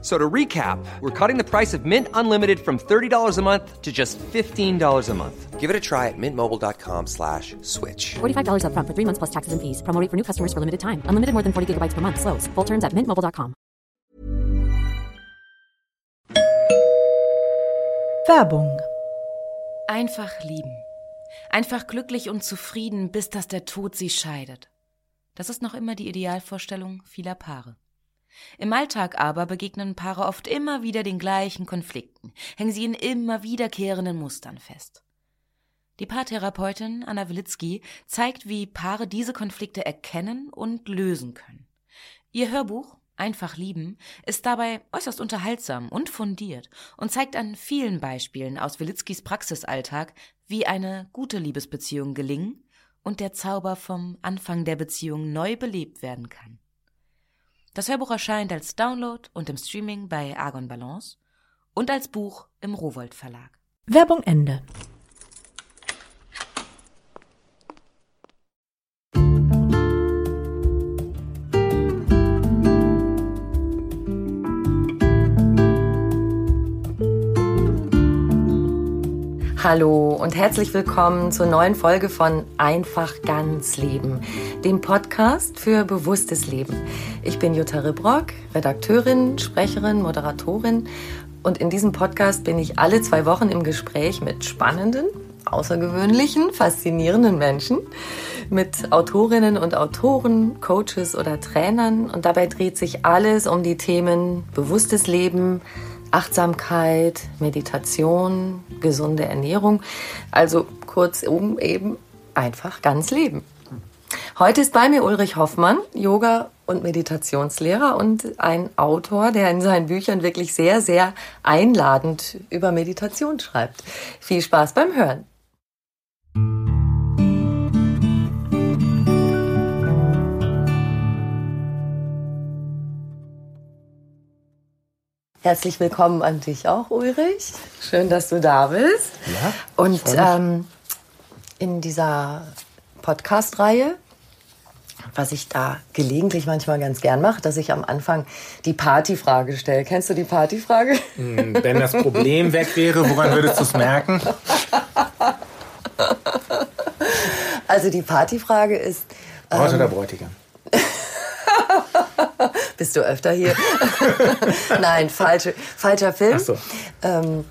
So to recap, we're cutting the price of Mint Unlimited from $30 a month to just $15 a month. Give it a try at mintmobile.com slash switch. $45 upfront for three months plus taxes and fees. Promo rate for new customers for limited time. Unlimited more than 40 gigabytes per month. Slows. Full terms at mintmobile.com. Werbung. Einfach lieben. Einfach glücklich und zufrieden, bis dass der Tod sie scheidet. Das ist noch immer die Idealvorstellung vieler Paare. Im Alltag aber begegnen Paare oft immer wieder den gleichen Konflikten, hängen sie in immer wiederkehrenden Mustern fest. Die Paartherapeutin Anna Wilitzki zeigt, wie Paare diese Konflikte erkennen und lösen können. Ihr Hörbuch Einfach lieben ist dabei äußerst unterhaltsam und fundiert und zeigt an vielen Beispielen aus Wilitzkis Praxisalltag, wie eine gute Liebesbeziehung gelingen und der Zauber vom Anfang der Beziehung neu belebt werden kann. Das Hörbuch erscheint als Download und im Streaming bei Argon Balance und als Buch im Rowold Verlag. Werbung Ende. Hallo und herzlich willkommen zur neuen Folge von Einfach ganz Leben, dem Podcast für bewusstes Leben. Ich bin Jutta Ribrock, Redakteurin, Sprecherin, Moderatorin und in diesem Podcast bin ich alle zwei Wochen im Gespräch mit spannenden, außergewöhnlichen, faszinierenden Menschen, mit Autorinnen und Autoren, Coaches oder Trainern und dabei dreht sich alles um die Themen bewusstes Leben, Achtsamkeit, Meditation, gesunde Ernährung. Also kurzum eben einfach ganz leben. Heute ist bei mir Ulrich Hoffmann, Yoga- und Meditationslehrer und ein Autor, der in seinen Büchern wirklich sehr, sehr einladend über Meditation schreibt. Viel Spaß beim Hören. Herzlich willkommen an dich auch, Ulrich. Schön, dass du da bist. Ja, Und ähm, in dieser Podcast-Reihe, was ich da gelegentlich manchmal ganz gern mache, dass ich am Anfang die Partyfrage stelle. Kennst du die Partyfrage? Hm, Wenn das Problem weg wäre, woran würdest du es merken? Also die Partyfrage ist, Braut oder Bräutigam? bist du öfter hier? Nein, falsche, falscher Film. Ach so. Ähm,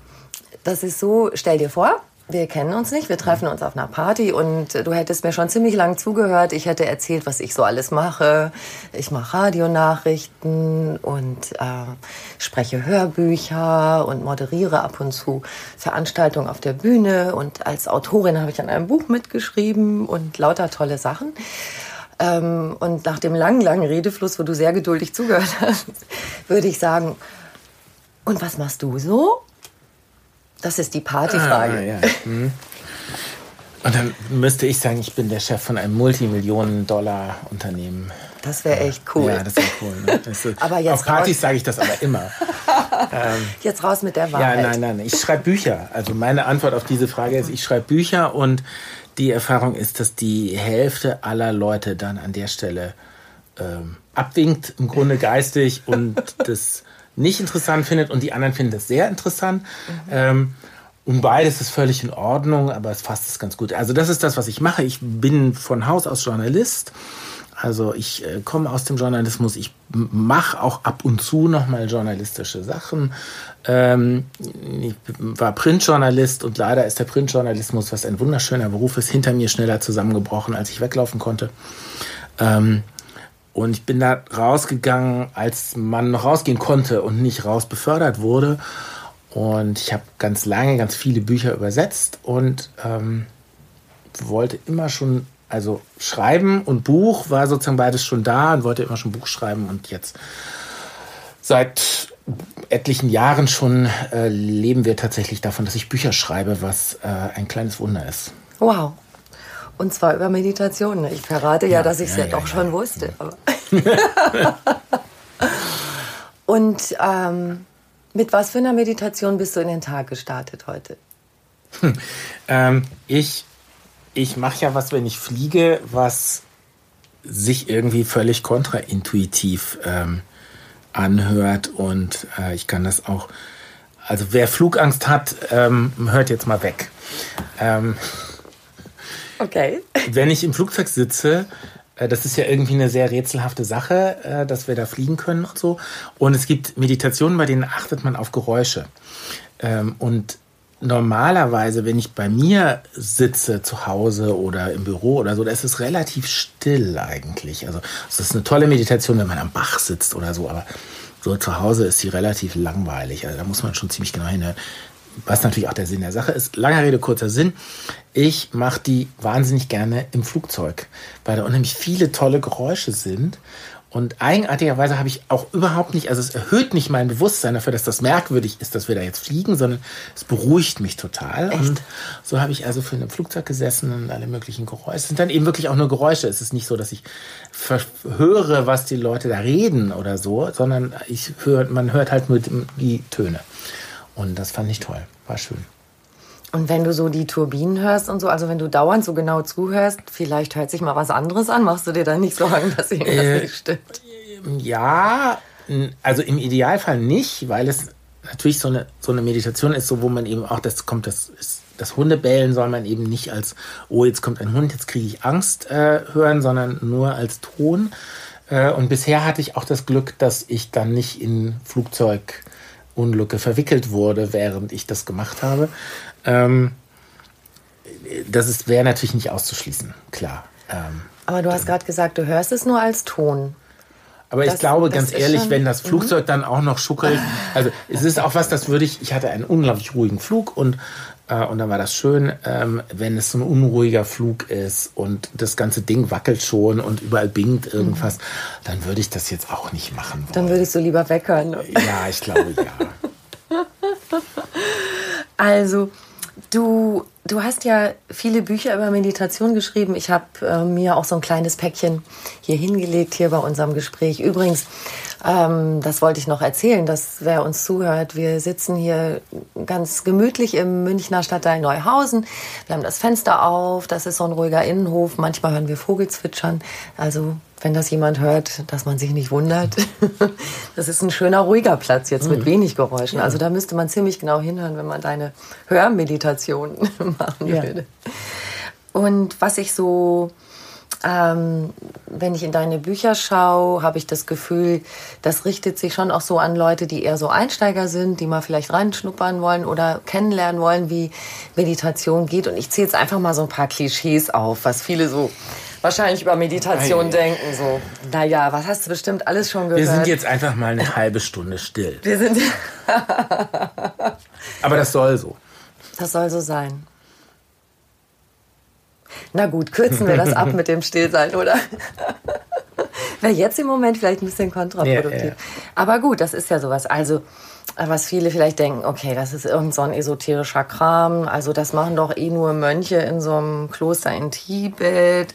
das ist so, stell dir vor, wir kennen uns nicht, wir treffen uns auf einer Party und du hättest mir schon ziemlich lang zugehört. Ich hätte erzählt, was ich so alles mache. Ich mache Radionachrichten und äh, spreche Hörbücher und moderiere ab und zu Veranstaltungen auf der Bühne und als Autorin habe ich an einem Buch mitgeschrieben und lauter tolle Sachen. Ähm, und nach dem langen, langen Redefluss, wo du sehr geduldig zugehört hast, würde ich sagen, und was machst du so? Das ist die Partyfrage. Ah, ja. Hm. Und dann müsste ich sagen, ich bin der Chef von einem Multimillionen-Dollar-Unternehmen. Das wäre echt cool. Ja, das wäre cool. Ne? Das ist, Aber jetzt auf Partys sage ich das aber immer. Jetzt raus mit der Ja, Wahrheit. nein, nein, ich schreibe Bücher. Also meine Antwort auf diese Frage ist, ich schreibe Bücher und die Erfahrung ist, dass die Hälfte aller Leute dann an der Stelle ähm, abwinkt, im Grunde geistig und das nicht interessant findet und die anderen finden das sehr interessant. Ähm, und beides ist völlig in Ordnung, aber es fasst es ganz gut. Also das ist das, was ich mache. Ich bin von Haus aus Journalist. Also ich äh, komme aus dem Journalismus, ich mache auch ab und zu nochmal journalistische Sachen. Ähm, ich war Printjournalist und leider ist der Printjournalismus, was ein wunderschöner Beruf ist, hinter mir schneller zusammengebrochen, als ich weglaufen konnte. Ähm, und ich bin da rausgegangen, als man noch rausgehen konnte und nicht raus befördert wurde. Und ich habe ganz lange, ganz viele Bücher übersetzt und ähm, wollte immer schon, also schreiben und Buch war sozusagen beides schon da und wollte immer schon Buch schreiben und jetzt seit etlichen Jahren schon äh, leben wir tatsächlich davon, dass ich Bücher schreibe, was äh, ein kleines Wunder ist. Wow. Und zwar über Meditation. Ich verrate ja, Ja, dass ich es ja, ja, doch ja. schon wusste. Und ähm, mit was für einer Meditation bist du in den Tag gestartet heute? Ähm, ich ich mache ja was, wenn ich fliege, was sich irgendwie völlig kontraintuitiv ähm, anhört und äh, ich kann das auch. Also wer Flugangst hat, ähm, hört jetzt mal weg. Ähm, Okay. wenn ich im Flugzeug sitze, äh, das ist ja irgendwie eine sehr rätselhafte Sache, äh, dass wir da fliegen können und so. Und es gibt Meditationen, bei denen achtet man auf Geräusche. Ähm, Und normalerweise, wenn ich bei mir sitze zu Hause oder im Büro oder so, da ist es relativ still eigentlich. Also es ist eine tolle Meditation, wenn man am Bach sitzt oder so, aber so zu Hause ist sie relativ langweilig. Also da muss man schon ziemlich genau hinhören. Was natürlich auch der Sinn der Sache ist. Langer Rede, kurzer Sinn. Ich mache die wahnsinnig gerne im Flugzeug, weil da unheimlich viele tolle Geräusche sind. Und eigenartigerweise habe ich auch überhaupt nicht, also es erhöht nicht mein Bewusstsein dafür, dass das merkwürdig ist, dass wir da jetzt fliegen, sondern es beruhigt mich total. Und so habe ich also für ein Flugzeug gesessen und alle möglichen Geräusche. Es sind dann eben wirklich auch nur Geräusche. Es ist nicht so, dass ich höre, was die Leute da reden oder so, sondern ich höre, man hört halt nur die Töne. Und das fand ich toll. War schön. Und wenn du so die Turbinen hörst und so, also wenn du dauernd so genau zuhörst, vielleicht hört sich mal was anderes an, machst du dir dann nicht Sorgen, dass irgendwas Äh, nicht stimmt? Ja, also im Idealfall nicht, weil es natürlich so eine, so eine Meditation ist, so wo man eben auch, das kommt, das ist, das Hundebellen soll man eben nicht als, oh, jetzt kommt ein Hund, jetzt kriege ich Angst äh, hören, sondern nur als Ton. Äh, und bisher hatte ich auch das Glück, dass ich dann nicht in Flugzeugunglücke verwickelt wurde, während ich das gemacht habe. Ähm, das ist- wäre natürlich nicht auszuschließen, klar. Ähm, Aber du hast gerade gesagt, du hörst es nur als Ton. Aber ich Das- glaube, das ganz ehrlich, schon- wenn das Mhm. Flugzeug dann auch noch schuckelt, also es ist auch was, das würde ich, ich hatte einen unglaublich ruhigen Flug und, äh, und dann war das schön, ähm, wenn es so ein unruhiger Flug ist und das ganze Ding wackelt schon und überall bingt irgendwas, dann würde ich das jetzt auch nicht machen wollen. Dann würdest du lieber weghören. ja, ich glaube ja. Also, du, du hast ja viele Bücher über Meditation geschrieben. Ich habe äh, mir auch so ein kleines Päckchen hier hingelegt, hier bei unserem Gespräch. Übrigens, ähm, das wollte ich noch erzählen, dass wer uns zuhört, wir sitzen hier ganz gemütlich im Münchner Stadtteil Neuhausen. Wir haben das Fenster auf, das ist so ein ruhiger Innenhof. Manchmal hören wir Vogelzwitschern. Also wenn das jemand hört, dass man sich nicht wundert. Das ist ein schöner, ruhiger Platz jetzt mit wenig Geräuschen. Also da müsste man ziemlich genau hinhören, wenn man deine Hörmeditation machen Ja. würde. Und was ich so, ähm, wenn ich in deine Bücher schaue, habe ich das Gefühl, das richtet sich schon auch so an Leute, die eher so Einsteiger sind, die mal vielleicht reinschnuppern wollen oder kennenlernen wollen, wie Meditation geht. Und ich zähle jetzt einfach mal so ein paar Klischees auf, was viele so wahrscheinlich über Meditation Ei. denken. So, naja, was hast du bestimmt alles schon gehört? Wir sind jetzt einfach mal eine halbe Stunde still. Wir sind, Aber das soll so. das soll so sein. Na gut, kürzen wir das ab mit dem Stillsein, oder? Wäre jetzt im Moment vielleicht ein bisschen kontraproduktiv. Ja, ja. Aber gut, das ist ja sowas. Also, was viele vielleicht denken, okay, das ist irgend so ein esoterischer Kram. Also, das machen doch eh nur Mönche in so einem Kloster in Tibet.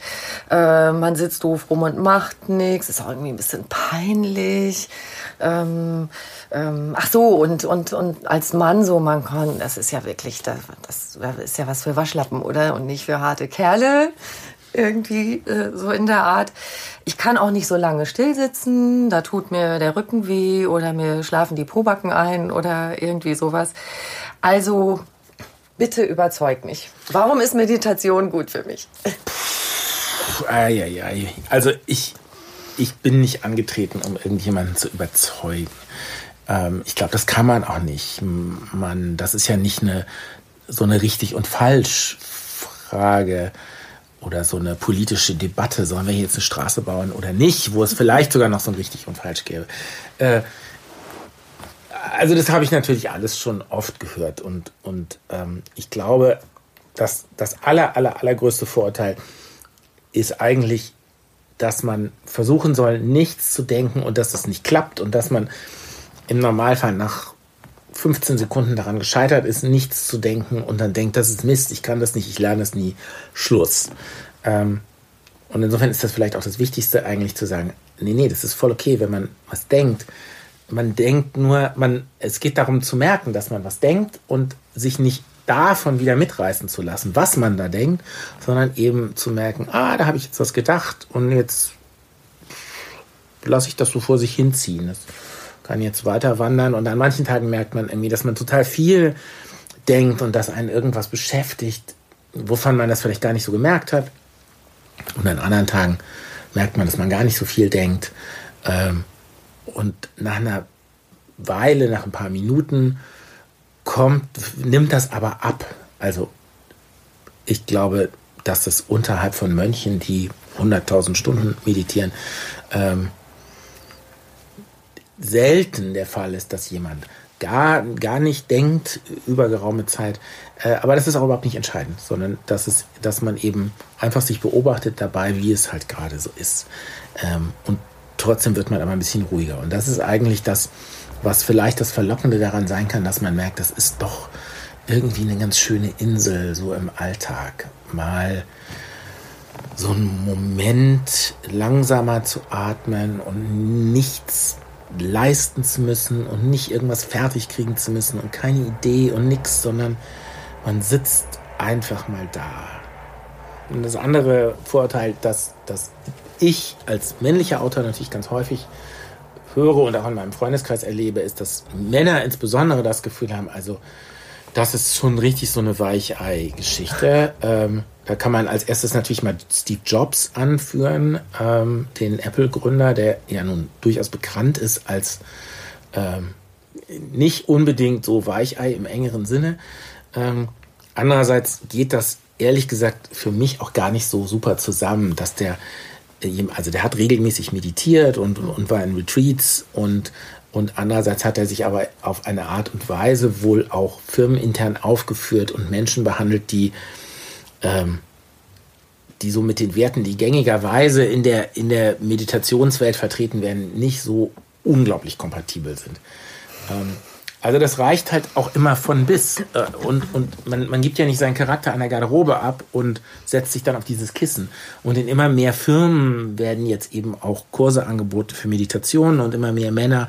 Äh, man sitzt doof rum und macht nichts. Ist auch irgendwie ein bisschen peinlich. Ähm, ähm, ach so, und, und, und als Mann so, man kann, das ist ja wirklich, das, das ist ja was für Waschlappen, oder? Und nicht für harte Kerle. Irgendwie äh, so in der Art. Ich kann auch nicht so lange still sitzen, da tut mir der Rücken weh oder mir schlafen die Pobacken ein oder irgendwie sowas. Also bitte überzeug mich. Warum ist Meditation gut für mich? Eieiei. Also ich, ich bin nicht angetreten, um irgendjemanden zu überzeugen. Ähm, ich glaube, das kann man auch nicht. Man, das ist ja nicht eine so eine richtig und falsch Frage oder so eine politische Debatte, sollen wir hier jetzt eine Straße bauen oder nicht, wo es vielleicht sogar noch so ein richtig und falsch gäbe. Äh, also das habe ich natürlich alles schon oft gehört und, und ähm, ich glaube, dass das aller, aller, allergrößte Vorurteil ist eigentlich, dass man versuchen soll, nichts zu denken und dass es nicht klappt und dass man im Normalfall nach 15 Sekunden daran gescheitert ist, nichts zu denken und dann denkt, das ist Mist, ich kann das nicht, ich lerne es nie, Schluss. Ähm, und insofern ist das vielleicht auch das Wichtigste eigentlich zu sagen, nee, nee, das ist voll okay, wenn man was denkt, man denkt nur, man, es geht darum zu merken, dass man was denkt und sich nicht davon wieder mitreißen zu lassen, was man da denkt, sondern eben zu merken, ah, da habe ich jetzt was gedacht und jetzt lasse ich das so vor sich hinziehen. Das kann jetzt weiter wandern und an manchen Tagen merkt man irgendwie, dass man total viel denkt und dass einen irgendwas beschäftigt, wovon man das vielleicht gar nicht so gemerkt hat. Und an anderen Tagen merkt man, dass man gar nicht so viel denkt. Ähm, und nach einer Weile, nach ein paar Minuten, kommt, nimmt das aber ab. Also ich glaube, dass das unterhalb von Mönchen, die 100.000 Stunden meditieren, ähm, selten der Fall ist, dass jemand gar, gar nicht denkt über geraume Zeit. Äh, aber das ist auch überhaupt nicht entscheidend, sondern dass, es, dass man eben einfach sich beobachtet dabei, wie es halt gerade so ist. Ähm, und trotzdem wird man aber ein bisschen ruhiger. Und das ist eigentlich das, was vielleicht das Verlockende daran sein kann, dass man merkt, das ist doch irgendwie eine ganz schöne Insel, so im Alltag. Mal so einen Moment langsamer zu atmen und nichts leisten zu müssen und nicht irgendwas fertig kriegen zu müssen und keine Idee und nichts, sondern man sitzt einfach mal da. Und das andere Vorurteil, dass, dass ich als männlicher Autor natürlich ganz häufig höre und auch in meinem Freundeskreis erlebe, ist, dass Männer insbesondere das Gefühl haben, also das ist schon richtig so eine Weichei-Geschichte. Ähm, da kann man als erstes natürlich mal Steve Jobs anführen, ähm, den Apple-Gründer, der ja nun durchaus bekannt ist als ähm, nicht unbedingt so Weichei im engeren Sinne. Ähm, andererseits geht das ehrlich gesagt für mich auch gar nicht so super zusammen, dass der äh, also der hat regelmäßig meditiert und, und war in Retreats und und andererseits hat er sich aber auf eine Art und Weise wohl auch firmenintern aufgeführt und Menschen behandelt, die ähm, die so mit den Werten, die gängigerweise in der, in der Meditationswelt vertreten werden, nicht so unglaublich kompatibel sind. Ähm, also das reicht halt auch immer von bis. Äh, und und man, man gibt ja nicht seinen Charakter an der Garderobe ab und setzt sich dann auf dieses Kissen. Und in immer mehr Firmen werden jetzt eben auch Kurse angeboten für Meditationen und immer mehr Männer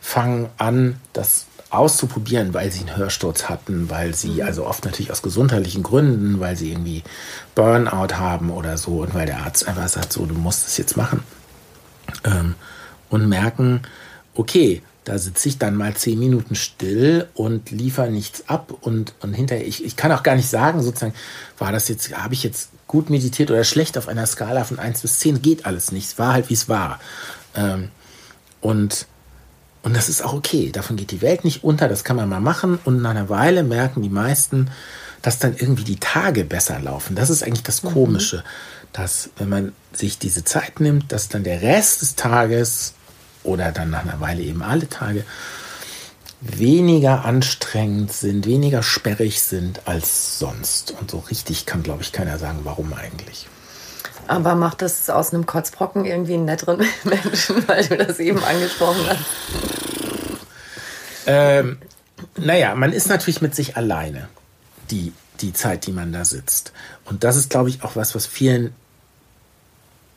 fangen an, das auszuprobieren, weil sie einen Hörsturz hatten, weil sie, mhm. also oft natürlich aus gesundheitlichen Gründen, weil sie irgendwie Burnout haben oder so und weil der Arzt einfach sagt, so, du musst es jetzt machen. Ähm, und merken, okay, da sitze ich dann mal zehn Minuten still und liefere nichts ab und, und hinterher, ich, ich kann auch gar nicht sagen, sozusagen, war das jetzt, habe ich jetzt gut meditiert oder schlecht auf einer Skala von 1 bis 10, geht alles nicht. Es war halt, wie es war. Ähm, und und das ist auch okay. Davon geht die Welt nicht unter. Das kann man mal machen. Und nach einer Weile merken die meisten, dass dann irgendwie die Tage besser laufen. Das ist eigentlich das mhm. Komische, mhm. dass wenn man sich diese Zeit nimmt, dass dann der Rest des Tages oder dann nach einer Weile eben alle Tage weniger anstrengend sind, weniger sperrig sind als sonst. Und so richtig kann, glaube ich, keiner sagen, warum eigentlich. Aber macht das aus einem Kotzbrocken irgendwie einen netteren Menschen, weil du das eben angesprochen hast? Ähm, naja, man ist natürlich mit sich alleine, die, die Zeit, die man da sitzt. Und das ist, glaube ich, auch was, was vielen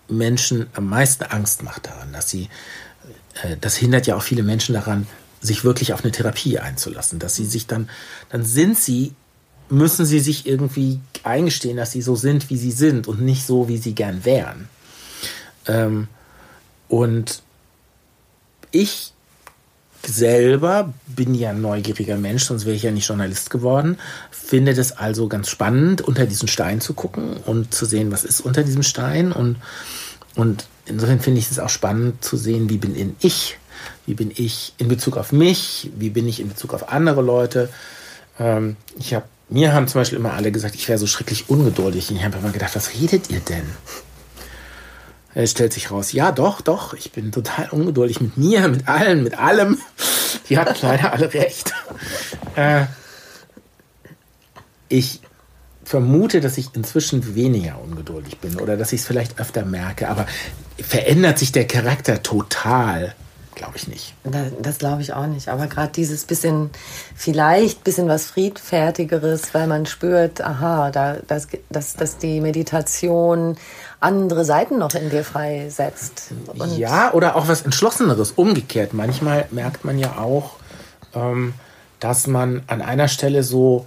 Menschen am meisten Angst macht daran, dass sie, das hindert ja auch viele Menschen daran, sich wirklich auf eine Therapie einzulassen, dass sie sich dann, dann sind sie müssen sie sich irgendwie eingestehen, dass sie so sind, wie sie sind und nicht so, wie sie gern wären. Ähm, und ich selber bin ja ein neugieriger Mensch, sonst wäre ich ja nicht Journalist geworden. Finde das also ganz spannend, unter diesen Stein zu gucken und zu sehen, was ist unter diesem Stein. Und, und insofern finde ich es auch spannend zu sehen, wie bin ich, wie bin ich in Bezug auf mich, wie bin ich in Bezug auf andere Leute. Ähm, ich habe mir haben zum Beispiel immer alle gesagt, ich wäre so schrecklich ungeduldig. Und ich habe immer gedacht, was redet ihr denn? Es stellt sich raus, ja, doch, doch, ich bin total ungeduldig mit mir, mit allen, mit allem. Die hatten leider alle recht. Äh, ich vermute, dass ich inzwischen weniger ungeduldig bin oder dass ich es vielleicht öfter merke, aber verändert sich der Charakter total glaube ich nicht. Das, das glaube ich auch nicht. Aber gerade dieses bisschen, vielleicht bisschen was Friedfertigeres, weil man spürt, aha, da, dass, dass, dass die Meditation andere Seiten noch in dir freisetzt. Und ja, oder auch was Entschlosseneres. Umgekehrt. Manchmal merkt man ja auch, ähm, dass man an einer Stelle so,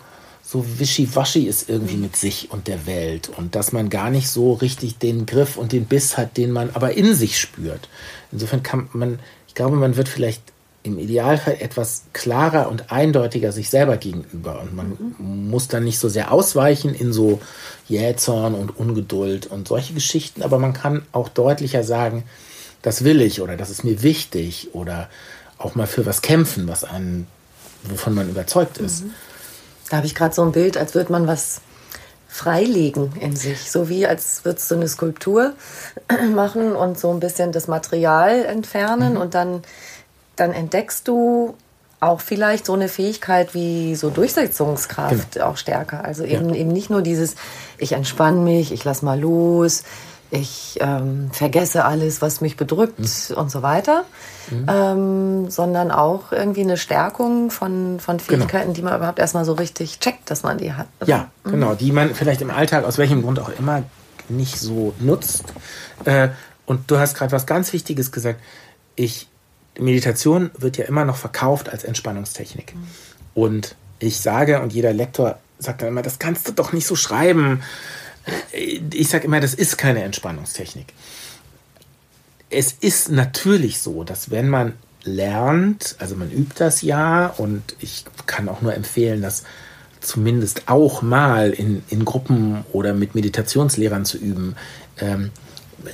so wischiwaschi ist irgendwie mit sich und der Welt und dass man gar nicht so richtig den Griff und den Biss hat, den man aber in sich spürt. Insofern kann man, ich glaube, man wird vielleicht im Idealfall etwas klarer und eindeutiger sich selber gegenüber und man muss dann nicht so sehr ausweichen in so Jähzorn und Ungeduld und solche Geschichten, aber man kann auch deutlicher sagen, das will ich oder das ist mir wichtig oder auch mal für was kämpfen, was einen, wovon man überzeugt ist. Da habe ich gerade so ein Bild, als würde man was freilegen in sich. So wie als würdest du eine Skulptur machen und so ein bisschen das Material entfernen und dann, dann entdeckst du auch vielleicht so eine Fähigkeit wie so Durchsetzungskraft auch stärker. Also eben, eben nicht nur dieses, ich entspanne mich, ich lass mal los, ich ähm, vergesse alles, was mich bedrückt und so weiter, ähm, sondern auch irgendwie eine Stärkung von, von Fähigkeiten, die man überhaupt erstmal so richtig checkt, dass man die hat. Ja, genau, die man vielleicht im Alltag aus welchem Grund auch immer nicht so nutzt. Äh, und du hast gerade was ganz Wichtiges gesagt. Ich, Meditation wird ja immer noch verkauft als Entspannungstechnik. Und ich sage, und jeder Lektor sagt dann immer, das kannst du doch nicht so schreiben. Ich sage immer, das ist keine Entspannungstechnik. Es ist natürlich so, dass wenn man lernt, also man übt das ja und ich kann auch nur empfehlen, das zumindest auch mal in, in Gruppen oder mit Meditationslehrern zu üben, ähm,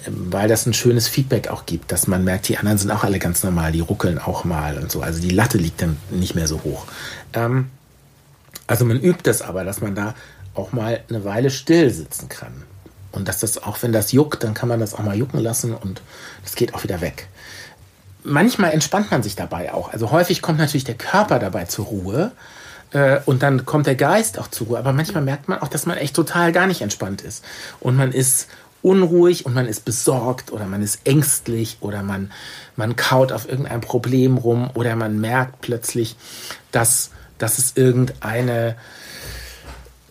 weil das ein schönes Feedback auch gibt, dass man merkt, die anderen sind auch alle ganz normal, die ruckeln auch mal und so. Also die Latte liegt dann nicht mehr so hoch. Ähm, also man übt das aber, dass man da auch mal eine Weile still sitzen kann. Und dass das auch, wenn das juckt, dann kann man das auch mal jucken lassen und das geht auch wieder weg. Manchmal entspannt man sich dabei auch. Also häufig kommt natürlich der Körper dabei zur Ruhe äh, und dann kommt der Geist auch zur Ruhe. Aber manchmal merkt man auch, dass man echt total gar nicht entspannt ist. Und man ist unruhig und man ist besorgt oder man ist ängstlich oder man, man kaut auf irgendein Problem rum oder man merkt plötzlich, dass, dass es irgendeine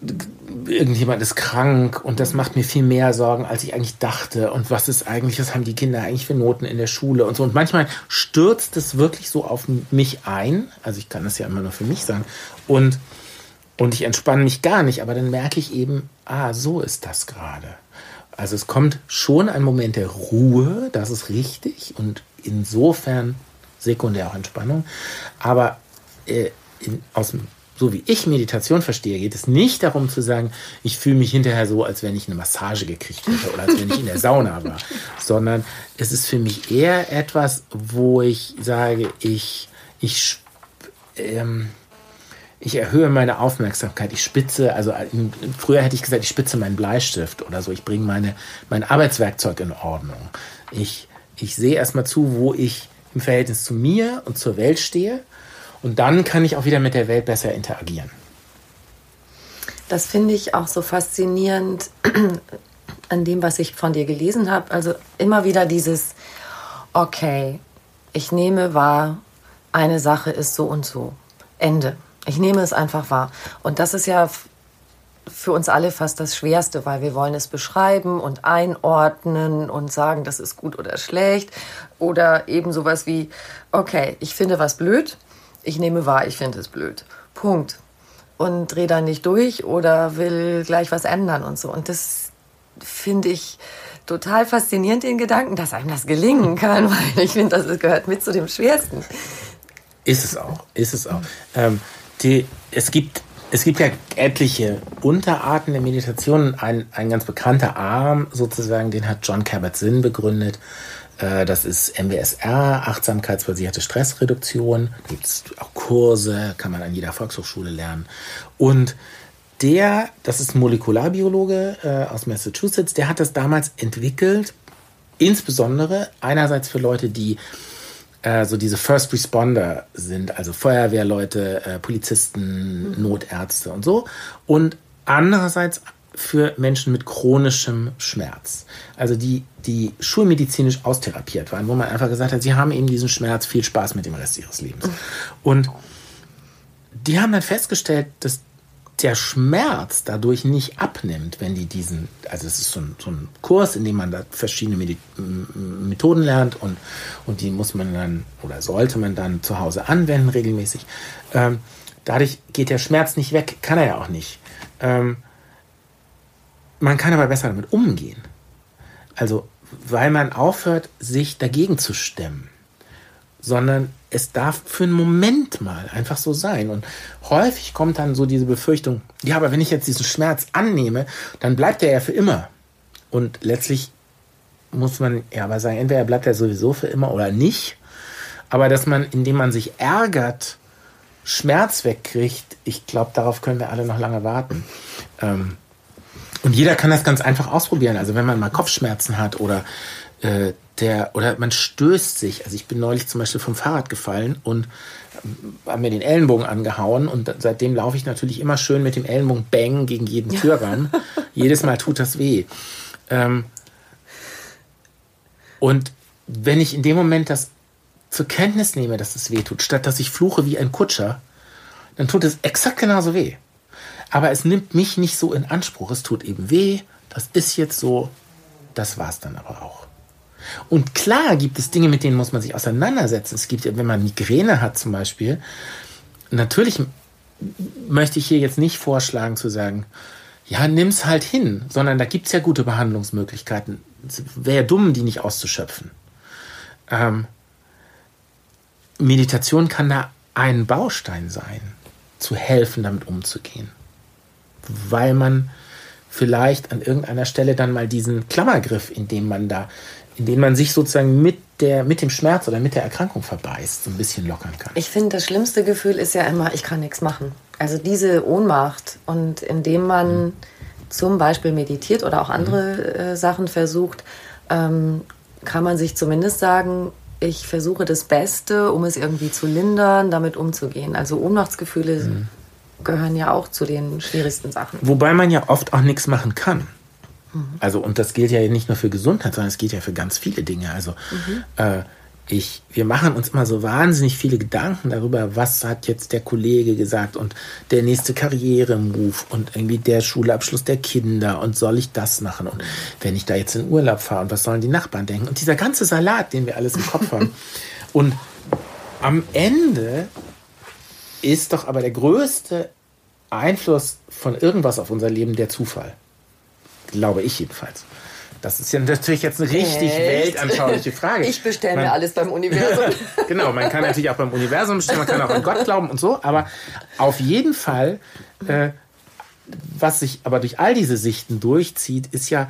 irgendjemand ist krank und das macht mir viel mehr Sorgen, als ich eigentlich dachte. Und was ist eigentlich, was haben die Kinder eigentlich für Noten in der Schule und so. Und manchmal stürzt es wirklich so auf mich ein. Also ich kann das ja immer nur für mich sagen. Und, und ich entspanne mich gar nicht, aber dann merke ich eben, ah, so ist das gerade. Also es kommt schon ein Moment der Ruhe, das ist richtig. Und insofern sekundär auch Entspannung. Aber äh, in, aus dem so wie ich Meditation verstehe, geht es nicht darum zu sagen, ich fühle mich hinterher so, als wenn ich eine Massage gekriegt hätte oder als wenn ich in der Sauna war, sondern es ist für mich eher etwas, wo ich sage, ich, ich, ähm, ich erhöhe meine Aufmerksamkeit, ich spitze, also früher hätte ich gesagt, ich spitze meinen Bleistift oder so, ich bringe meine, mein Arbeitswerkzeug in Ordnung. Ich, ich sehe erstmal zu, wo ich im Verhältnis zu mir und zur Welt stehe und dann kann ich auch wieder mit der Welt besser interagieren. Das finde ich auch so faszinierend an dem, was ich von dir gelesen habe. Also immer wieder dieses, okay, ich nehme wahr, eine Sache ist so und so. Ende. Ich nehme es einfach wahr. Und das ist ja für uns alle fast das Schwerste, weil wir wollen es beschreiben und einordnen und sagen, das ist gut oder schlecht. Oder eben sowas wie, okay, ich finde was blöd, ich nehme wahr, ich finde es blöd. Punkt. Und drehe da nicht durch oder will gleich was ändern und so. Und das finde ich total faszinierend, den Gedanken, dass einem das gelingen kann, weil ich finde, das gehört mit zu dem Schwersten. Ist es auch, ist es auch. Ähm, die, es gibt es gibt ja etliche Unterarten der Meditation. Ein, ein ganz bekannter Arm sozusagen, den hat John Kabat-Zinn begründet. Äh, das ist MBSR, achtsamkeitsbasierte Stressreduktion. Da gibt es auch Kurse, kann man an jeder Volkshochschule lernen. Und der, das ist ein Molekularbiologe äh, aus Massachusetts, der hat das damals entwickelt, insbesondere einerseits für Leute, die äh, so diese First Responder sind, also Feuerwehrleute, äh, Polizisten, Notärzte und so. Und andererseits für Menschen mit chronischem Schmerz. Also die, die schulmedizinisch austherapiert waren, wo man einfach gesagt hat, sie haben eben diesen Schmerz, viel Spaß mit dem Rest ihres Lebens. Und die haben dann festgestellt, dass der Schmerz dadurch nicht abnimmt, wenn die diesen, also es ist so ein, so ein Kurs, in dem man da verschiedene Medi Methoden lernt und, und die muss man dann oder sollte man dann zu Hause anwenden regelmäßig. Ähm, dadurch geht der Schmerz nicht weg, kann er ja auch nicht. Ähm, man kann aber besser damit umgehen. Also, weil man aufhört, sich dagegen zu stemmen, sondern es darf für einen Moment mal einfach so sein. Und häufig kommt dann so diese Befürchtung, ja, aber wenn ich jetzt diesen Schmerz annehme, dann bleibt er ja für immer. Und letztlich muss man ja aber sagen, entweder bleibt er sowieso für immer oder nicht. Aber dass man, indem man sich ärgert, Schmerz wegkriegt, ich glaube, darauf können wir alle noch lange warten. Ähm, und jeder kann das ganz einfach ausprobieren. Also wenn man mal Kopfschmerzen hat oder äh, der oder man stößt sich. Also ich bin neulich zum Beispiel vom Fahrrad gefallen und ähm, habe mir den Ellenbogen angehauen und seitdem laufe ich natürlich immer schön mit dem Ellenbogen bang gegen jeden Türrahmen. Jedes Mal tut das weh. Ähm, und wenn ich in dem Moment das zur Kenntnis nehme, dass es weh tut, statt dass ich fluche wie ein Kutscher, dann tut es exakt genauso weh. Aber es nimmt mich nicht so in Anspruch. Es tut eben weh. Das ist jetzt so. Das war's dann aber auch. Und klar gibt es Dinge, mit denen muss man sich auseinandersetzen. Es gibt, wenn man Migräne hat zum Beispiel, natürlich möchte ich hier jetzt nicht vorschlagen zu sagen, ja, nimm's halt hin, sondern da gibt's ja gute Behandlungsmöglichkeiten. Wäre dumm, die nicht auszuschöpfen. Ähm, Meditation kann da ein Baustein sein, zu helfen, damit umzugehen weil man vielleicht an irgendeiner Stelle dann mal diesen Klammergriff, in dem man da, in dem man sich sozusagen mit der, mit dem Schmerz oder mit der Erkrankung verbeißt, so ein bisschen lockern kann. Ich finde, das schlimmste Gefühl ist ja immer, ich kann nichts machen. Also diese Ohnmacht und indem man mhm. zum Beispiel meditiert oder auch andere mhm. Sachen versucht, ähm, kann man sich zumindest sagen, ich versuche das Beste, um es irgendwie zu lindern, damit umzugehen. Also Ohnmachtsgefühle mhm gehören ja auch zu den schwierigsten Sachen. Wobei man ja oft auch nichts machen kann. Mhm. Also, und das gilt ja nicht nur für Gesundheit, sondern es gilt ja für ganz viele Dinge. Also, mhm. äh, ich, wir machen uns immer so wahnsinnig viele Gedanken darüber, was hat jetzt der Kollege gesagt und der nächste Karrieremove und irgendwie der Schulabschluss der Kinder und soll ich das machen und wenn ich da jetzt in Urlaub fahre und was sollen die Nachbarn denken und dieser ganze Salat, den wir alles im Kopf haben. Und am Ende ist doch aber der größte Einfluss von irgendwas auf unser Leben der Zufall. Glaube ich jedenfalls. Das ist ja natürlich jetzt eine richtig Echt? weltanschauliche Frage. Ich bestelle mir alles beim Universum. genau, man kann natürlich auch beim Universum bestellen, man kann auch an Gott glauben und so, aber auf jeden Fall, äh, was sich aber durch all diese Sichten durchzieht, ist ja,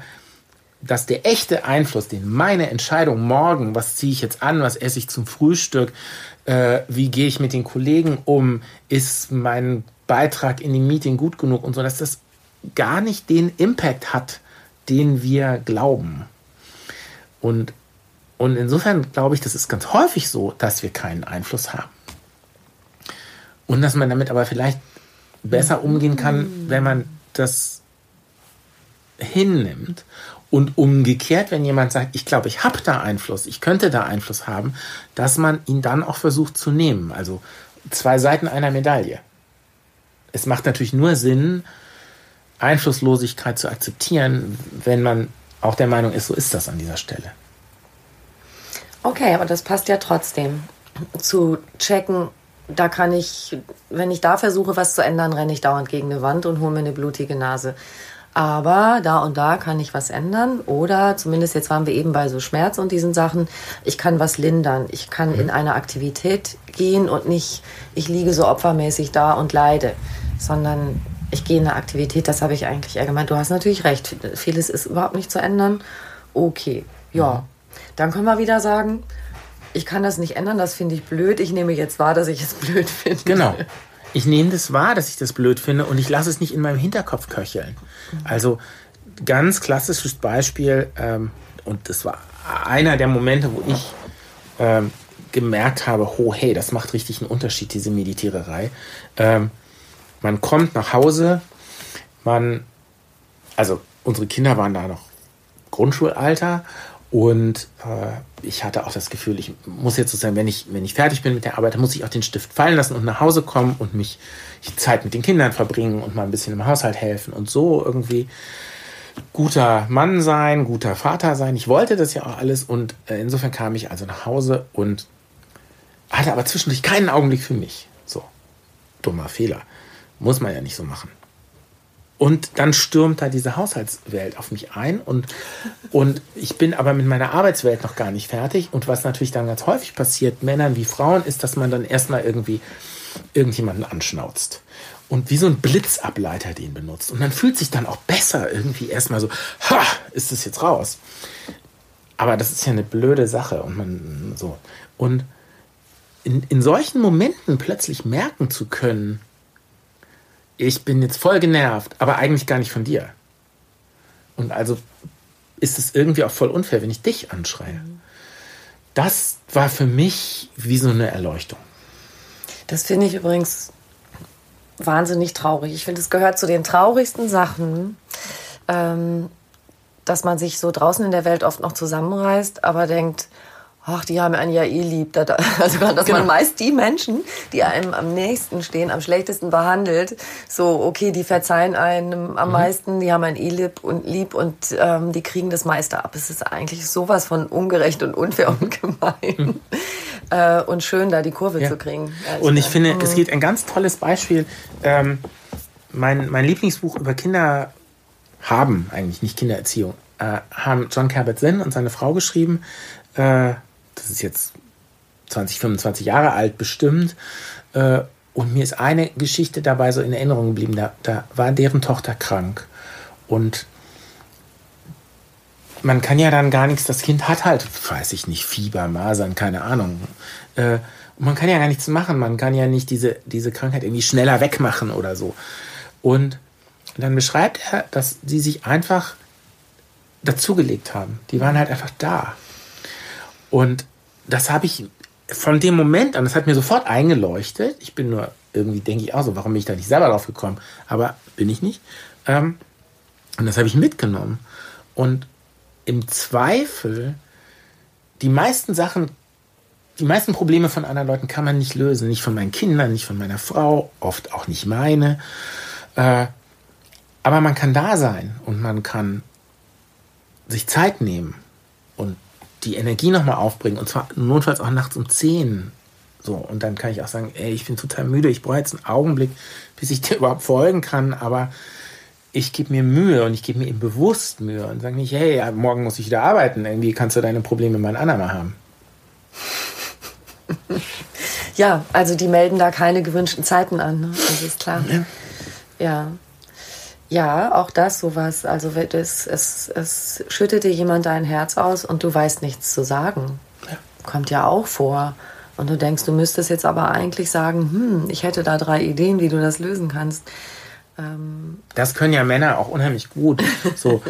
dass der echte Einfluss, den meine Entscheidung morgen, was ziehe ich jetzt an, was esse ich zum Frühstück, äh, wie gehe ich mit den Kollegen um, ist mein Beitrag in dem Meeting gut genug und so, dass das gar nicht den Impact hat, den wir glauben. Und, und insofern glaube ich, das ist ganz häufig so, dass wir keinen Einfluss haben. Und dass man damit aber vielleicht besser umgehen kann, wenn man das hinnimmt. Und umgekehrt, wenn jemand sagt, ich glaube, ich habe da Einfluss, ich könnte da Einfluss haben, dass man ihn dann auch versucht zu nehmen. Also zwei Seiten einer Medaille. Es macht natürlich nur Sinn, Einflusslosigkeit zu akzeptieren, wenn man auch der Meinung ist, so ist das an dieser Stelle. Okay, aber das passt ja trotzdem. Zu checken, da kann ich, wenn ich da versuche, was zu ändern, renne ich dauernd gegen eine Wand und hole mir eine blutige Nase aber da und da kann ich was ändern oder zumindest jetzt waren wir eben bei so Schmerz und diesen Sachen, ich kann was lindern, ich kann in eine Aktivität gehen und nicht, ich liege so opfermäßig da und leide, sondern ich gehe in eine Aktivität, das habe ich eigentlich eher gemeint. Du hast natürlich recht, vieles ist überhaupt nicht zu ändern. Okay, ja, dann können wir wieder sagen, ich kann das nicht ändern, das finde ich blöd, ich nehme jetzt wahr, dass ich es blöd finde. Genau. Ich nehme das wahr, dass ich das blöd finde und ich lasse es nicht in meinem Hinterkopf köcheln. Also ganz klassisches Beispiel, ähm, und das war einer der Momente, wo ich ähm, gemerkt habe, oh hey, das macht richtig einen Unterschied, diese Meditiererei. Ähm, man kommt nach Hause, man also unsere Kinder waren da noch Grundschulalter und äh, ich hatte auch das Gefühl, ich muss jetzt sozusagen, wenn ich, wenn ich fertig bin mit der Arbeit, muss ich auch den Stift fallen lassen und nach Hause kommen und mich die Zeit mit den Kindern verbringen und mal ein bisschen im Haushalt helfen und so irgendwie guter Mann sein, guter Vater sein. Ich wollte das ja auch alles und äh, insofern kam ich also nach Hause und hatte aber zwischendurch keinen Augenblick für mich. So, dummer Fehler. Muss man ja nicht so machen. Und dann stürmt da diese Haushaltswelt auf mich ein und, und ich bin aber mit meiner Arbeitswelt noch gar nicht fertig. Und was natürlich dann ganz häufig passiert, Männern wie Frauen, ist, dass man dann erstmal irgendwie irgendjemanden anschnauzt und wie so ein Blitzableiter den benutzt. Und man fühlt sich dann auch besser irgendwie erstmal so, ha, ist das jetzt raus. Aber das ist ja eine blöde Sache und man so. Und in, in solchen Momenten plötzlich merken zu können, ich bin jetzt voll genervt, aber eigentlich gar nicht von dir. Und also ist es irgendwie auch voll unfair, wenn ich dich anschreie. Das war für mich wie so eine Erleuchtung. Das finde ich übrigens wahnsinnig traurig. Ich finde, es gehört zu den traurigsten Sachen, ähm, dass man sich so draußen in der Welt oft noch zusammenreißt, aber denkt, ach, die haben einen ja eh lieb. Also, dass genau. man meist die Menschen, die einem am nächsten stehen, am schlechtesten behandelt, so, okay, die verzeihen einem am mhm. meisten, die haben einen eh lieb und lieb und ähm, die kriegen das meiste ab. Es ist eigentlich sowas von ungerecht und unfair und gemein. Mhm. Äh, und schön, da die Kurve ja. zu kriegen. Und ich finde, mhm. es geht ein ganz tolles Beispiel. Ähm, mein, mein Lieblingsbuch über Kinder haben, eigentlich nicht Kindererziehung, äh, haben John Cabot-Zen und seine Frau geschrieben. Äh, das ist jetzt 20, 25 Jahre alt bestimmt. Äh, und mir ist eine Geschichte dabei so in Erinnerung geblieben. Da, da war deren Tochter krank. Und man kann ja dann gar nichts, das Kind hat halt, weiß ich nicht, Fieber, Masern, keine Ahnung. Äh, man kann ja gar nichts machen. Man kann ja nicht diese, diese Krankheit irgendwie schneller wegmachen oder so. Und dann beschreibt er, dass sie sich einfach dazugelegt haben. Die waren halt einfach da. Und das habe ich von dem Moment an, das hat mir sofort eingeleuchtet. Ich bin nur irgendwie, denke ich auch so, warum bin ich da nicht selber drauf gekommen? Aber bin ich nicht. Ähm, und das habe ich mitgenommen. Und im Zweifel, die meisten Sachen, die meisten Probleme von anderen Leuten kann man nicht lösen. Nicht von meinen Kindern, nicht von meiner Frau, oft auch nicht meine. Äh, aber man kann da sein und man kann sich Zeit nehmen und die Energie nochmal aufbringen. Und zwar notfalls auch nachts um 10. So, und dann kann ich auch sagen, ey, ich bin total müde, ich brauche jetzt einen Augenblick, bis ich dir überhaupt folgen kann, aber ich gebe mir Mühe und ich gebe mir eben bewusst Mühe und sage nicht, hey, morgen muss ich wieder arbeiten, irgendwie kannst du deine Probleme mal ein andermal haben. Ja, also die melden da keine gewünschten Zeiten an, ne? das ist klar. Ja. ja. Ja, auch das sowas. Also es, es, es schüttet dir jemand dein Herz aus und du weißt nichts zu sagen. Ja. Kommt ja auch vor. Und du denkst, du müsstest jetzt aber eigentlich sagen, hm, ich hätte da drei Ideen, wie du das lösen kannst. Ähm das können ja Männer auch unheimlich gut. So,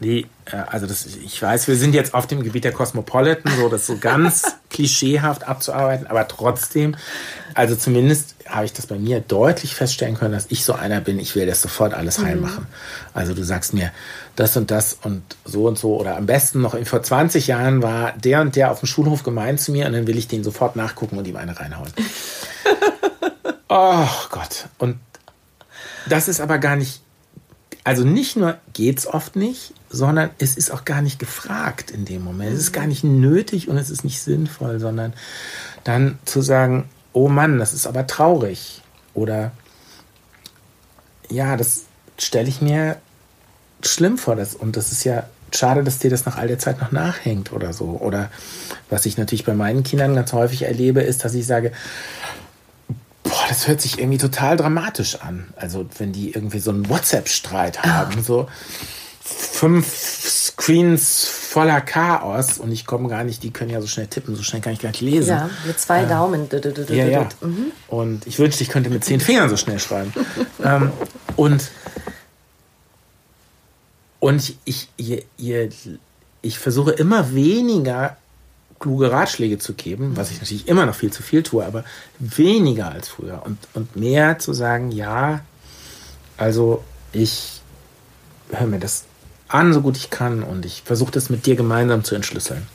die, äh, also das, ich weiß, wir sind jetzt auf dem Gebiet der Cosmopolitan, so das so ganz klischeehaft abzuarbeiten, aber trotzdem, also zumindest habe ich das bei mir deutlich feststellen können, dass ich so einer bin, ich will das sofort alles heim machen. Mhm. Also du sagst mir das und das und so und so oder am besten noch vor 20 Jahren war der und der auf dem Schulhof gemeint zu mir und dann will ich den sofort nachgucken und ihm eine reinhauen. oh Gott. Und das ist aber gar nicht, also nicht nur geht's oft nicht, sondern es ist auch gar nicht gefragt in dem Moment. Es ist gar nicht nötig und es ist nicht sinnvoll, sondern dann zu sagen, oh Mann, das ist aber traurig. Oder ja, das stelle ich mir schlimm vor. Das, und das ist ja schade, dass dir das nach all der Zeit noch nachhängt oder so. Oder was ich natürlich bei meinen Kindern ganz häufig erlebe, ist, dass ich sage, das hört sich irgendwie total dramatisch an. Also wenn die irgendwie so einen WhatsApp-Streit haben, so fünf Screens voller Chaos und ich komme gar nicht, die können ja so schnell tippen, so schnell kann ich gar nicht lesen. Ja, mit zwei äh, Daumen. Ja, ja. Mhm. Und ich wünschte, ich könnte mit zehn Fingern so schnell schreiben. ähm, und und ich, ich, ich, ich versuche immer weniger kluge Ratschläge zu geben, was ich natürlich immer noch viel zu viel tue, aber weniger als früher und, und mehr zu sagen, ja, also ich höre mir das an, so gut ich kann, und ich versuche das mit dir gemeinsam zu entschlüsseln.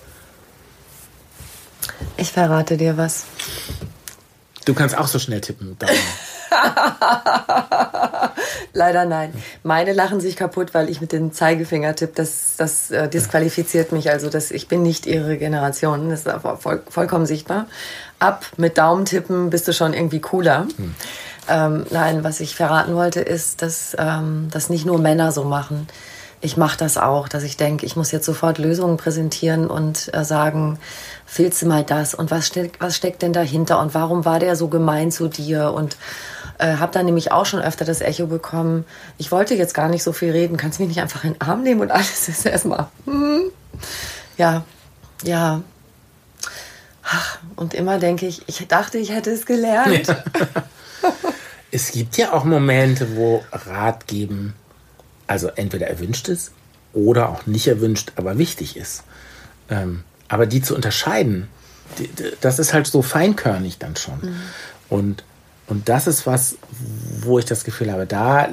Ich verrate dir was. Du kannst auch so schnell tippen. Leider nein. Meine lachen sich kaputt, weil ich mit dem Zeigefinger tippe. Das, das äh, disqualifiziert mich. Also das, ich bin nicht ihre Generation. Das ist voll, vollkommen sichtbar. Ab mit Daumen tippen bist du schon irgendwie cooler. Ähm, nein, was ich verraten wollte, ist, dass ähm, das nicht nur Männer so machen. Ich mache das auch, dass ich denke, ich muss jetzt sofort Lösungen präsentieren und äh, sagen, fehlst du mal das und was steckt, was steckt denn dahinter und warum war der so gemein zu dir und äh, habe dann nämlich auch schon öfter das Echo bekommen, ich wollte jetzt gar nicht so viel reden, kannst du mich nicht einfach in den Arm nehmen und alles ist erstmal, hm. ja, ja. Ach, und immer denke ich, ich dachte, ich hätte es gelernt. Es gibt ja auch Momente, wo Rat geben, also entweder erwünscht ist oder auch nicht erwünscht, aber wichtig ist. Ähm, aber die zu unterscheiden, die, die, das ist halt so feinkörnig dann schon. Und, und das ist was, wo ich das Gefühl habe, da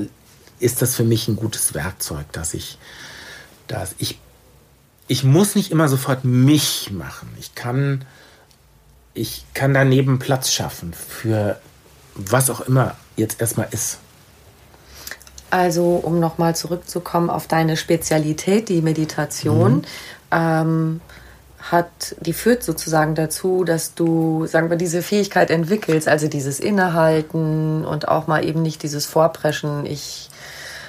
ist das für mich ein gutes Werkzeug, dass ich, dass ich, ich muss nicht immer sofort mich machen. Ich kann, ich kann daneben Platz schaffen für was auch immer jetzt erstmal ist. Also, um nochmal zurückzukommen auf deine Spezialität, die Meditation, ähm, hat, die führt sozusagen dazu, dass du, sagen wir, diese Fähigkeit entwickelst, also dieses Innehalten und auch mal eben nicht dieses Vorpreschen, ich,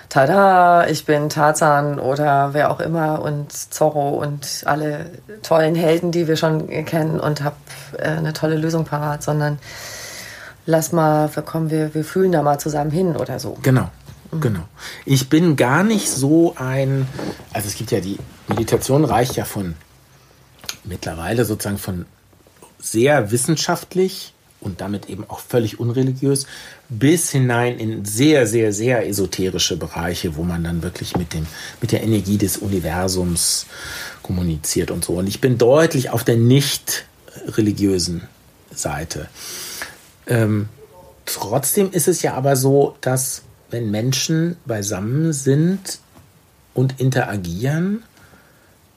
tada, ich bin Tarzan oder wer auch immer und Zorro und alle tollen Helden, die wir schon kennen und hab äh, eine tolle Lösung parat, sondern lass mal, komm, wir, wir fühlen da mal zusammen hin oder so. Genau, genau. Ich bin gar nicht so ein, also es gibt ja die Meditation reicht ja von mittlerweile sozusagen von sehr wissenschaftlich und damit eben auch völlig unreligiös bis hinein in sehr, sehr, sehr esoterische Bereiche, wo man dann wirklich mit, dem, mit der Energie des Universums kommuniziert und so. Und ich bin deutlich auf der nicht religiösen Seite. Ähm, trotzdem ist es ja aber so, dass wenn Menschen beisammen sind und interagieren,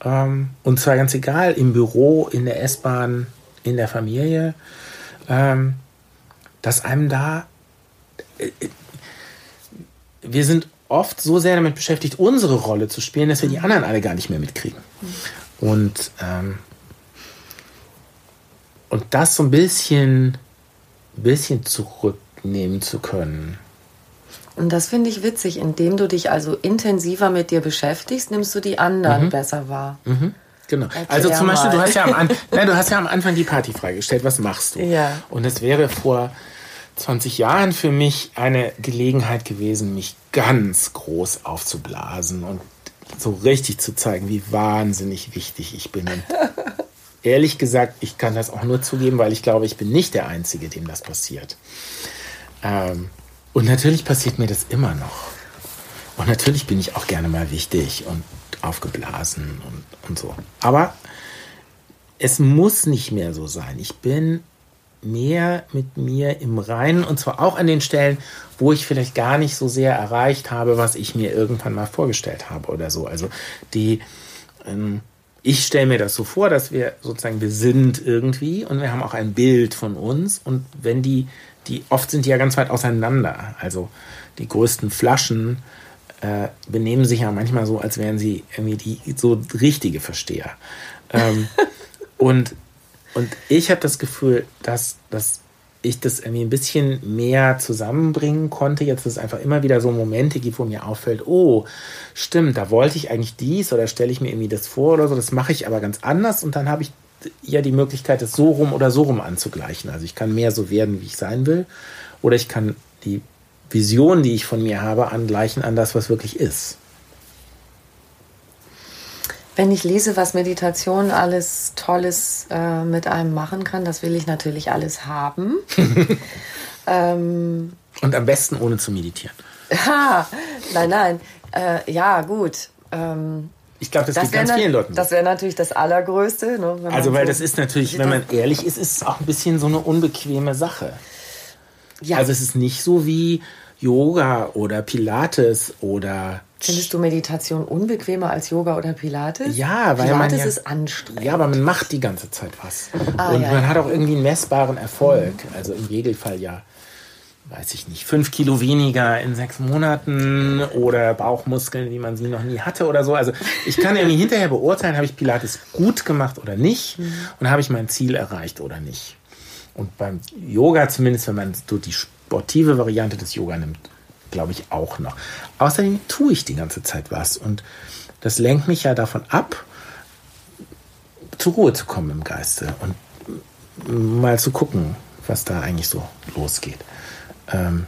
ähm, und zwar ganz egal, im Büro, in der S-Bahn, in der Familie, ähm, dass einem da, äh, äh, wir sind oft so sehr damit beschäftigt, unsere Rolle zu spielen, dass wir die anderen alle gar nicht mehr mitkriegen. Und, ähm, und das so ein bisschen, bisschen zurücknehmen zu können. Und das finde ich witzig, indem du dich also intensiver mit dir beschäftigst, nimmst du die anderen besser wahr. Genau. Erklär also zum Beispiel, du hast, ja am An Nein, du hast ja am Anfang die Partyfrage gestellt, was machst du? Ja. Und es wäre vor 20 Jahren für mich eine Gelegenheit gewesen, mich ganz groß aufzublasen und so richtig zu zeigen, wie wahnsinnig wichtig ich bin. Und ehrlich gesagt, ich kann das auch nur zugeben, weil ich glaube, ich bin nicht der Einzige, dem das passiert. Ähm, und natürlich passiert mir das immer noch. Und natürlich bin ich auch gerne mal wichtig und aufgeblasen und, und so. Aber es muss nicht mehr so sein. Ich bin mehr mit mir im Reinen und zwar auch an den Stellen, wo ich vielleicht gar nicht so sehr erreicht habe, was ich mir irgendwann mal vorgestellt habe oder so. Also die, ähm, ich stelle mir das so vor, dass wir sozusagen, wir sind irgendwie und wir haben auch ein Bild von uns und wenn die, die oft sind die ja ganz weit auseinander. Also die größten Flaschen äh, benehmen sich ja manchmal so, als wären sie irgendwie die so richtige Versteher. Ähm, und, und ich habe das Gefühl, dass, dass ich das irgendwie ein bisschen mehr zusammenbringen konnte. Jetzt ist es einfach immer wieder so Momente gibt, wo mir auffällt, oh, stimmt, da wollte ich eigentlich dies oder stelle ich mir irgendwie das vor oder so. Das mache ich aber ganz anders und dann habe ich ja die Möglichkeit, das so rum oder so rum anzugleichen. Also ich kann mehr so werden, wie ich sein will, oder ich kann die Vision, die ich von mir habe, angleichen an das, was wirklich ist. Wenn ich lese, was Meditation alles Tolles äh, mit einem machen kann, das will ich natürlich alles haben. ähm, Und am besten ohne zu meditieren. ha, nein, nein. Äh, ja, gut. Ähm, Ich glaube, das, geht wär ganz vielen Leuten. Das wäre natürlich das Allergrößte. Ne, Also, weil so- das ist natürlich, wenn man ehrlich ist, ist es auch ein bisschen so eine unbequeme Sache. Ja. Also es ist nicht so wie Yoga oder Pilates oder Findest du Meditation unbequemer als Yoga oder Pilates? Ja, weil Pilates man ja, ist anstrengend. Ja, aber man macht die ganze Zeit was. Ah, und ja, man ja. hat auch irgendwie einen messbaren Erfolg. Also im Regelfall ja, weiß ich nicht, fünf Kilo weniger in sechs Monaten oder Bauchmuskeln, wie man sie noch nie hatte oder so. Also ich kann irgendwie hinterher beurteilen, habe ich Pilates gut gemacht oder nicht Mhm. und habe ich mein Ziel erreicht oder nicht. Und beim Yoga zumindest, wenn man so die sportive Variante des Yoga nimmt, glaube ich auch noch. Außerdem tue ich die ganze Zeit was und das lenkt mich ja davon ab, zur Ruhe zu kommen im Geiste und mal zu gucken, was da eigentlich so losgeht. Ähm,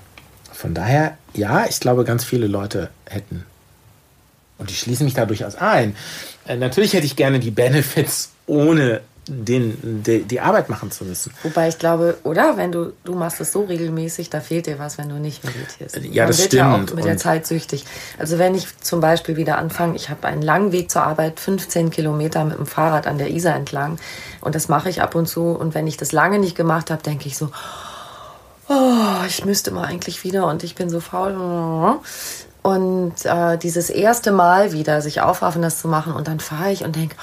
von daher, ja, ich glaube, ganz viele Leute hätten, und ich schließe mich da durchaus ein, äh, natürlich hätte ich gerne die Benefits ohne den, die, die Arbeit machen zu müssen. Wobei ich glaube, oder? Wenn du, du machst es so regelmäßig, da fehlt dir was, wenn du nicht meditierst. Ja, Man das wird ja auch stimmt. mit der Zeit süchtig. Also wenn ich zum Beispiel wieder anfange, ich habe einen langen Weg zur Arbeit, 15 Kilometer mit dem Fahrrad an der Isar entlang. Und das mache ich ab und zu. Und wenn ich das lange nicht gemacht habe, denke ich so, oh, ich müsste mal eigentlich wieder und ich bin so faul. Und äh, dieses erste Mal wieder sich aufraffen, das zu machen und dann fahre ich und denke,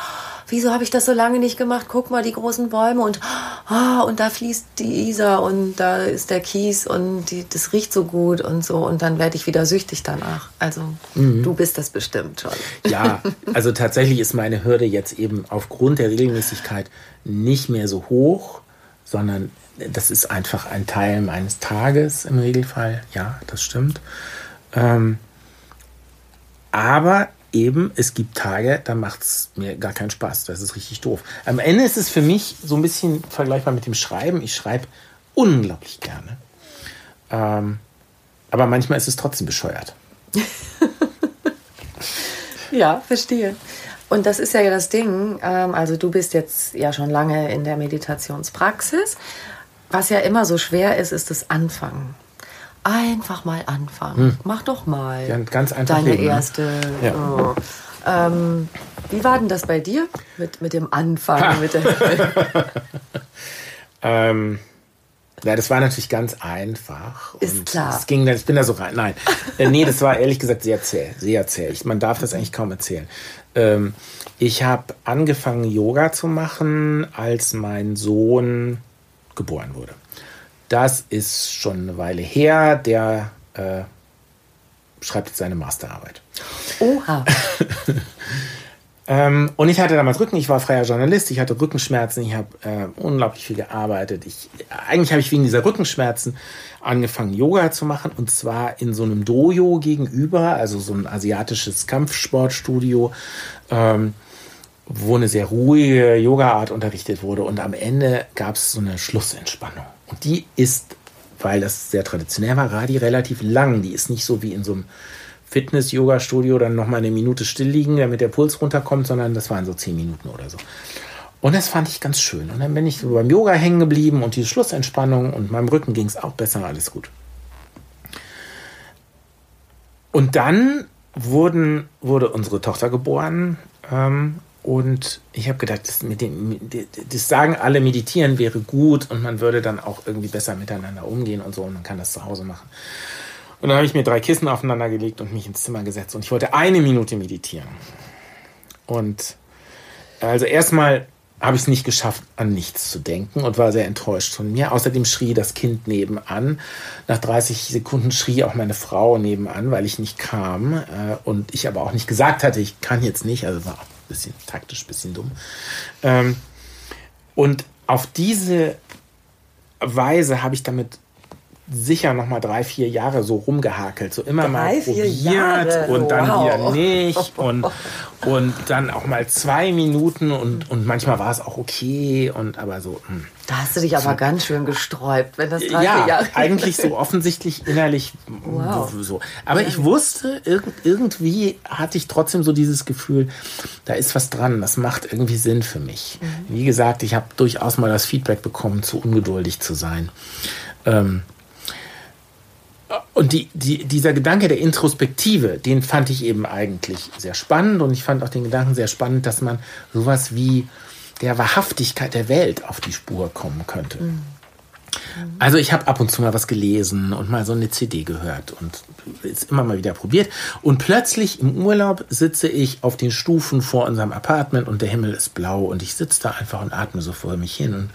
wieso habe ich das so lange nicht gemacht? Guck mal, die großen Bäume und, ah, und da fließt die Isar und da ist der Kies und die, das riecht so gut und so und dann werde ich wieder süchtig danach. Also du bist das bestimmt schon. Ja, also tatsächlich ist meine Hürde jetzt eben aufgrund der Regelmäßigkeit nicht mehr so hoch, sondern das ist einfach ein Teil meines Tages im Regelfall. Ja, das stimmt. Ähm, aber eben, es gibt Tage, da macht es mir gar keinen Spaß. Das ist richtig doof. Am Ende ist es für mich so ein bisschen vergleichbar mit dem Schreiben. Ich schreibe unglaublich gerne. Ähm, aber manchmal ist es trotzdem bescheuert. Ja, verstehe. Und das ist ja das Ding. Ähm, also du bist jetzt ja schon lange in der Meditationspraxis. Was ja immer so schwer ist, ist das Anfangen. Einfach mal anfangen. Mach doch mal. Ja, ganz einfach Deine leben, ne? erste. Ja. Oh. Ähm, wie war denn das bei dir mit, mit dem Anfangen? mit Ähm, ja, das war natürlich ganz einfach. Ist klar. Es ging, ich bin da so rein. Nein, äh, nee, das war ehrlich gesagt sehr zäh, sehr zäh. Ich, man darf das eigentlich kaum erzählen. Ähm, ich habe angefangen, Yoga zu machen, als mein Sohn geboren wurde. Das ist schon eine Weile her. Der äh, schreibt jetzt seine Masterarbeit. Oha. Ähm, und ich hatte damals Rücken, ich war freier Journalist, ich hatte Rückenschmerzen, ich habe äh, unglaublich viel gearbeitet. Ich, eigentlich habe ich wegen dieser Rückenschmerzen angefangen, Yoga zu machen und zwar in so einem Dojo gegenüber, also so ein asiatisches Kampfsportstudio, ähm, wo eine sehr ruhige Yoga-Art unterrichtet wurde und am Ende gab es so eine Schlussentspannung. Die ist, weil das sehr traditionell war, Radi relativ lang. Die ist nicht so wie in so einem Fitness-Yoga-Studio dann nochmal eine Minute still liegen, damit der Puls runterkommt, sondern das waren so zehn Minuten oder so. Und das fand ich ganz schön. Und dann bin ich so beim Yoga hängen geblieben und die Schlussentspannung und meinem Rücken ging es auch besser, alles gut. Und dann wurden, wurde unsere Tochter geboren ähm, und ich habe gedacht, das, mit dem, das sagen alle, meditieren wäre gut und man würde dann auch irgendwie besser miteinander umgehen und so und man kann das zu Hause machen. Und dann habe ich mir drei Kissen aufeinander gelegt und mich ins Zimmer gesetzt und ich wollte eine Minute meditieren. Und also erstmal habe ich es nicht geschafft, an nichts zu denken und war sehr enttäuscht von mir. Außerdem schrie das Kind nebenan. Nach 30 Sekunden schrie auch meine Frau nebenan, weil ich nicht kam. Äh, und ich aber auch nicht gesagt hatte, ich kann jetzt nicht. Also war bisschen taktisch, bisschen dumm. Ähm, und auf diese Weise habe ich damit sicher noch mal drei, vier Jahre so rumgehakelt, so immer mal Drei, vier probiert und dann Wow. wieder nicht und, und dann auch mal zwei Minuten und, und manchmal war es auch okay und aber so, hm. Da hast du dich aber ganz schön gesträubt, wenn das drei, vier ja, Jahre eigentlich so offensichtlich innerlich Wow. so. Aber ich wusste, irg irgendwie hatte ich trotzdem so dieses Gefühl, da ist was dran, das macht irgendwie Sinn für mich. Mhm. Wie gesagt, ich habe durchaus mal das Feedback bekommen, zu ungeduldig zu sein. Ähm, und die, die, dieser Gedanke der Introspektive, den fand ich eben eigentlich sehr spannend und ich fand auch den Gedanken sehr spannend, dass man sowas wie der Wahrhaftigkeit der Welt auf die Spur kommen könnte. Also ich habe ab und zu mal was gelesen und mal so eine CD gehört und es immer mal wieder probiert. Und plötzlich im Urlaub sitze ich auf den Stufen vor unserem Apartment und der Himmel ist blau und ich sitze da einfach und atme so vor mich hin und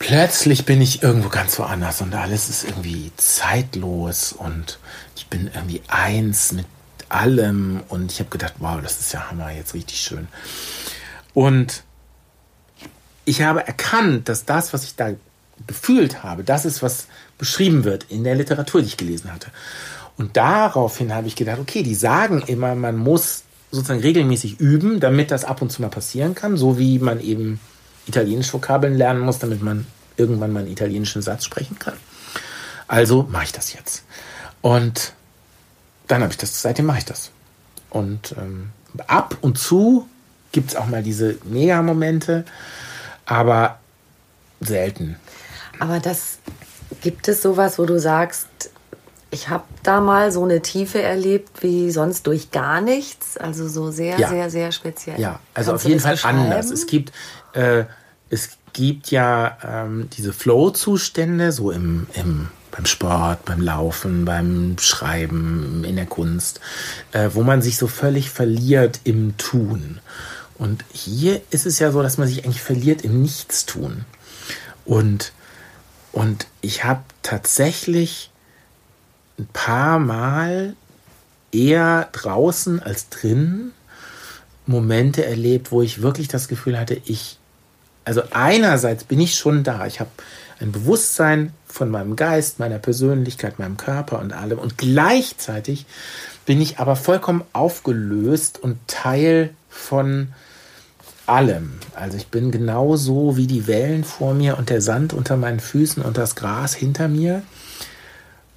plötzlich bin ich irgendwo ganz woanders und alles ist irgendwie zeitlos und ich bin irgendwie eins mit allem und ich habe gedacht, wow, das ist ja Hammer, jetzt richtig schön. Und ich habe erkannt, dass das, was ich da gefühlt habe, das ist, was beschrieben wird in der Literatur, die ich gelesen hatte. Und daraufhin habe ich gedacht, okay, die sagen immer, man muss sozusagen regelmäßig üben, damit das ab und zu mal passieren kann, so wie man eben italienisch Vokabeln lernen muss, damit man irgendwann mal einen italienischen Satz sprechen kann. Also mache ich das jetzt. Und dann habe ich das, seitdem mache ich das. Und ähm, ab und zu gibt es auch mal diese Mega-Momente, aber selten. Aber das gibt es sowas, wo du sagst, ich habe da mal so eine Tiefe erlebt wie sonst durch gar nichts. Also so sehr, Ja. sehr, sehr speziell. Ja, also Kannst auf jeden Fall anders. Es gibt, äh, es gibt ja ähm, diese Flow-Zustände, so im, im, beim Sport, beim Laufen, beim Schreiben, in der Kunst, äh, wo man sich so völlig verliert im Tun. Und hier ist es ja so, dass man sich eigentlich verliert im Nichtstun. Und, und ich habe tatsächlich ein paar Mal eher draußen als drinnen Momente erlebt, wo ich wirklich das Gefühl hatte, ich, also einerseits bin ich schon da, ich habe ein Bewusstsein von meinem Geist, meiner Persönlichkeit, meinem Körper und allem und gleichzeitig bin ich aber vollkommen aufgelöst und Teil von allem. Also ich bin genauso wie die Wellen vor mir und der Sand unter meinen Füßen und das Gras hinter mir.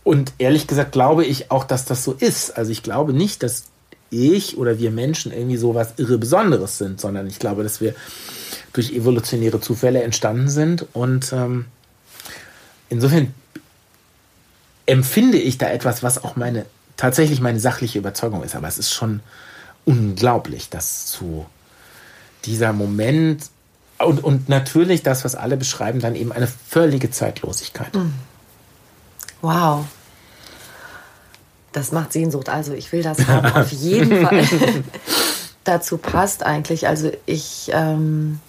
Und ehrlich gesagt glaube ich auch, dass das so ist. Also ich glaube nicht, dass ich oder wir Menschen irgendwie so was irre Besonderes sind, sondern ich glaube, dass wir durch evolutionäre Zufälle entstanden sind. Und ähm, insofern empfinde ich da etwas, was auch meine tatsächlich meine sachliche Überzeugung ist. Aber es ist schon unglaublich, dass zu dieser Moment und, und natürlich das, was alle beschreiben, dann eben eine völlige Zeitlosigkeit. Wow. Das macht Sehnsucht. Also ich will das haben, auf jeden Fall. Dazu passt eigentlich. Also ich, ähm,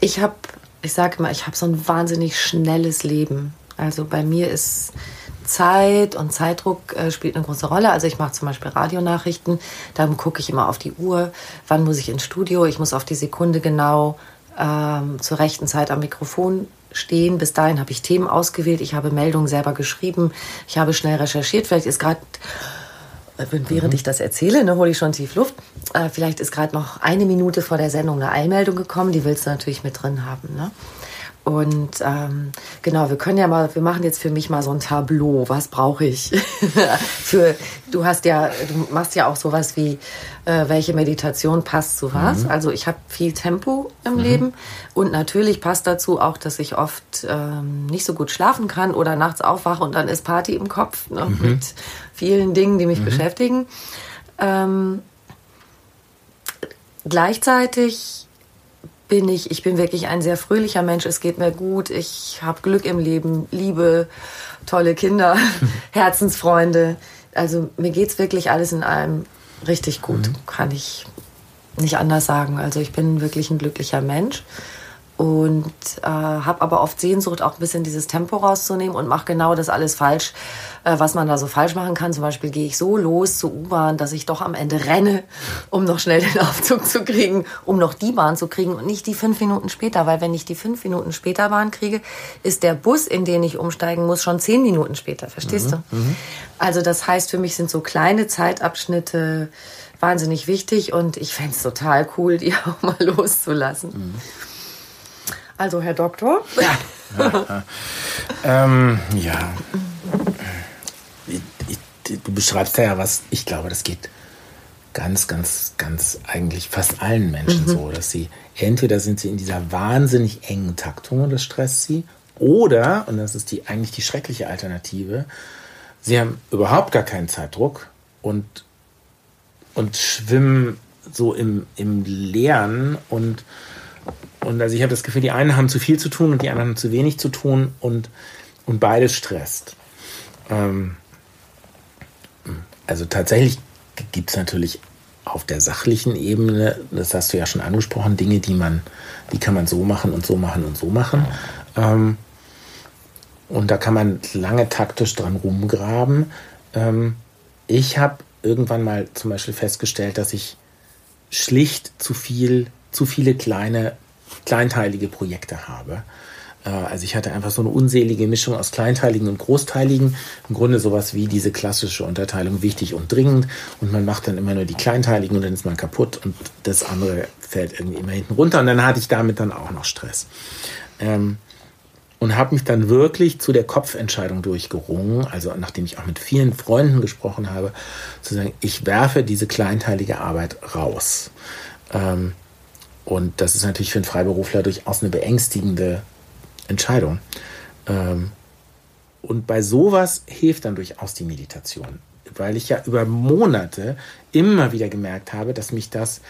ich habe, ich sage immer, ich habe so ein wahnsinnig schnelles Leben. Also bei mir ist Zeit und Zeitdruck äh, spielt eine große Rolle. Also ich mache zum Beispiel Radionachrichten, dann gucke ich immer auf die Uhr, wann muss ich ins Studio, ich muss auf die Sekunde genau ähm, zur rechten Zeit am Mikrofon stehen. Bis dahin habe ich Themen ausgewählt, ich habe Meldungen selber geschrieben, ich habe schnell recherchiert. Vielleicht ist gerade, äh, während ich das erzähle, ne, hole ich schon tief Luft. Äh, vielleicht ist gerade noch eine Minute vor der Sendung eine Eilmeldung gekommen, die willst du natürlich mit drin haben. Ne? Und ähm, genau, wir können ja mal, wir machen jetzt für mich mal so ein Tableau. Was brauche ich? für du hast ja, du machst ja auch sowas wie, äh, welche Meditation passt zu was. Also ich habe viel Tempo im Leben und natürlich passt dazu auch, dass ich oft ähm, nicht so gut schlafen kann oder nachts aufwache und dann ist Party im Kopf ne, mit vielen Dingen, die mich beschäftigen. Ähm, gleichzeitig bin ich, ich bin wirklich ein sehr fröhlicher Mensch. Es geht mir gut. Ich habe Glück im Leben, Liebe, tolle Kinder, Herzensfreunde. Also mir geht's wirklich alles in allem richtig gut. Kann ich nicht anders sagen. Also ich bin wirklich ein glücklicher Mensch und äh, habe aber oft Sehnsucht, auch ein bisschen dieses Tempo rauszunehmen und mache genau das alles falsch, äh, was man da so falsch machen kann. Zum Beispiel gehe ich so los zur U-Bahn, dass ich doch am Ende renne, um noch schnell den Aufzug zu kriegen, um noch die Bahn zu kriegen und nicht die fünf Minuten später, weil wenn ich die fünf Minuten später Bahn kriege, ist der Bus, in den ich umsteigen muss, schon zehn Minuten später. Verstehst du? Also das heißt, für mich sind so kleine Zeitabschnitte wahnsinnig wichtig und ich fänd's total cool, die auch mal loszulassen. Also, Herr Doktor. Ähm, ja. Ich, ich, du beschreibst ja was, ich glaube, das geht ganz, ganz, ganz eigentlich fast allen Menschen so, dass sie entweder sind sie in dieser wahnsinnig engen Taktung und das stresst sie, oder, und das ist die eigentlich die schreckliche Alternative, sie haben überhaupt gar keinen Zeitdruck und, und schwimmen so im, im Leeren und und also ich habe das Gefühl, die einen haben zu viel zu tun und die anderen haben zu wenig zu tun und, und beides stresst. Ähm, also tatsächlich gibt es natürlich auf der sachlichen Ebene, das hast du ja schon angesprochen, Dinge, die man, die kann man so machen und so machen und so machen. Ähm, und da kann man lange taktisch dran rumgraben. Ähm, ich habe irgendwann mal zum Beispiel festgestellt, dass ich schlicht zu viel, zu viele kleine, kleinteilige Projekte habe. Äh, also ich hatte einfach so eine unselige Mischung aus kleinteiligen und großteiligen. Im Grunde sowas wie diese klassische Unterteilung wichtig und dringend. Und man macht dann immer nur die kleinteiligen und dann ist man kaputt und das andere fällt irgendwie immer hinten runter. Und dann hatte ich damit dann auch noch Stress. Ähm, und habe mich dann wirklich zu der Kopfentscheidung durchgerungen, also nachdem ich auch mit vielen Freunden gesprochen habe, zu sagen, ich werfe diese kleinteilige Arbeit raus. Ähm, und das ist natürlich für einen Freiberufler durchaus eine beängstigende Entscheidung. Ähm, und bei sowas hilft dann durchaus die Meditation, weil ich ja über Monate immer wieder gemerkt habe, dass mich das,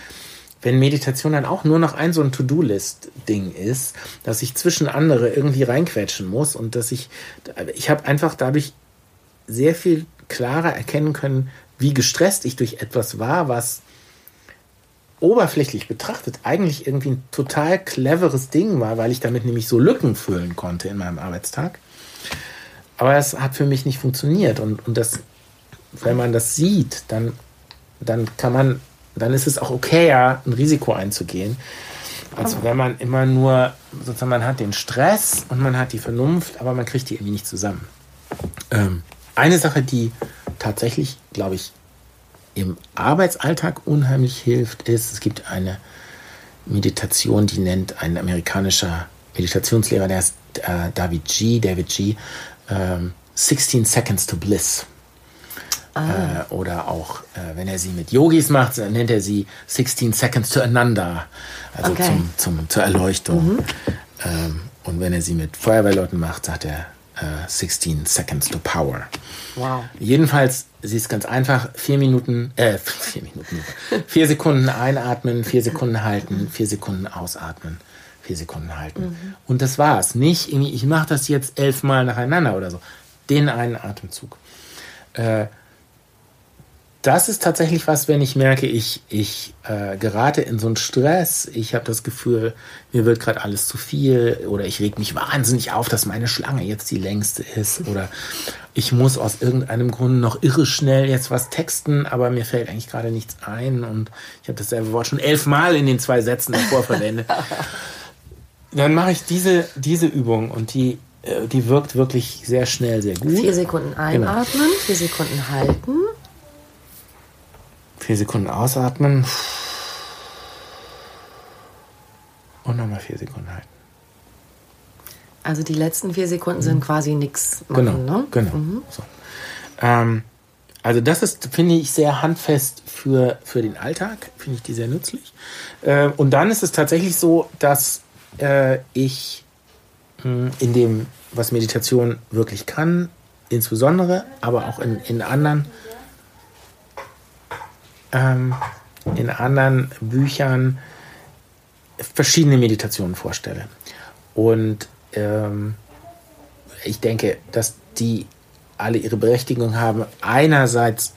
wenn Meditation dann auch nur noch ein so ein To-Do-List-Ding ist, dass ich zwischen andere irgendwie reinquetschen muss und dass ich, ich habe einfach dadurch sehr viel klarer erkennen können, wie gestresst ich durch etwas war, was oberflächlich betrachtet eigentlich irgendwie ein total cleveres Ding war, weil ich damit nämlich so Lücken füllen konnte in meinem Arbeitstag. Aber es hat für mich nicht funktioniert. Und, und das, wenn man das sieht, dann, dann kann man, dann ist es auch okay, ein Risiko einzugehen. Also wenn man immer nur, sozusagen, man hat den Stress und man hat die Vernunft, aber man kriegt die irgendwie nicht zusammen. Ähm, eine Sache, die tatsächlich, glaube ich, im Arbeitsalltag unheimlich hilft, ist, es gibt eine Meditation, die nennt ein amerikanischer Meditationslehrer, der heißt äh, David G. David G. Ähm, 16 Seconds to Bliss. Ah. Äh, oder auch, äh, wenn er sie mit Yogis macht, dann nennt er sie 16 Seconds to Ananda, also okay. zum, zum, zur Erleuchtung. Mhm. Ähm, und wenn er sie mit Feuerwehrleuten macht, sagt er äh, 16 Seconds to Power. Wow. Jedenfalls, sie ist ganz einfach. Vier Minuten, äh, vier Minuten, vier Sekunden einatmen, vier Sekunden halten, vier Sekunden ausatmen, vier Sekunden halten. Mhm. Und das war's. Nicht irgendwie, ich mache das jetzt elfmal nacheinander oder so. Den einen Atemzug. Äh, das ist tatsächlich was, wenn ich merke, ich, ich äh, gerate in so einen Stress, ich habe das Gefühl, mir wird gerade alles zu viel oder ich reg mich wahnsinnig auf, dass meine Schlange jetzt die längste ist oder ich muss aus irgendeinem Grund noch irre schnell jetzt was texten, aber mir fällt eigentlich gerade nichts ein und ich habe dasselbe Wort schon elfmal in den zwei Sätzen davor verwendet. Dann mache ich diese, diese Übung und die, äh, die wirkt wirklich sehr schnell, sehr gut. Vier Sekunden genau. einatmen, genau. vier Sekunden halten. Vier Sekunden ausatmen. Und nochmal vier Sekunden halten. Also die letzten vier Sekunden sind quasi nichts machen, genau, ne? Genau. Mhm. So. Ähm, also das ist, finde ich, sehr handfest für, für den Alltag. Finde ich die sehr nützlich. Äh, und dann ist es tatsächlich so, dass äh, ich mh, hm, in dem, was Meditation wirklich kann, insbesondere, aber auch in, in anderen ähm, in anderen Büchern verschiedene Meditationen vorstelle. Und ähm, ich denke, dass die alle ihre Berechtigung haben. Einerseits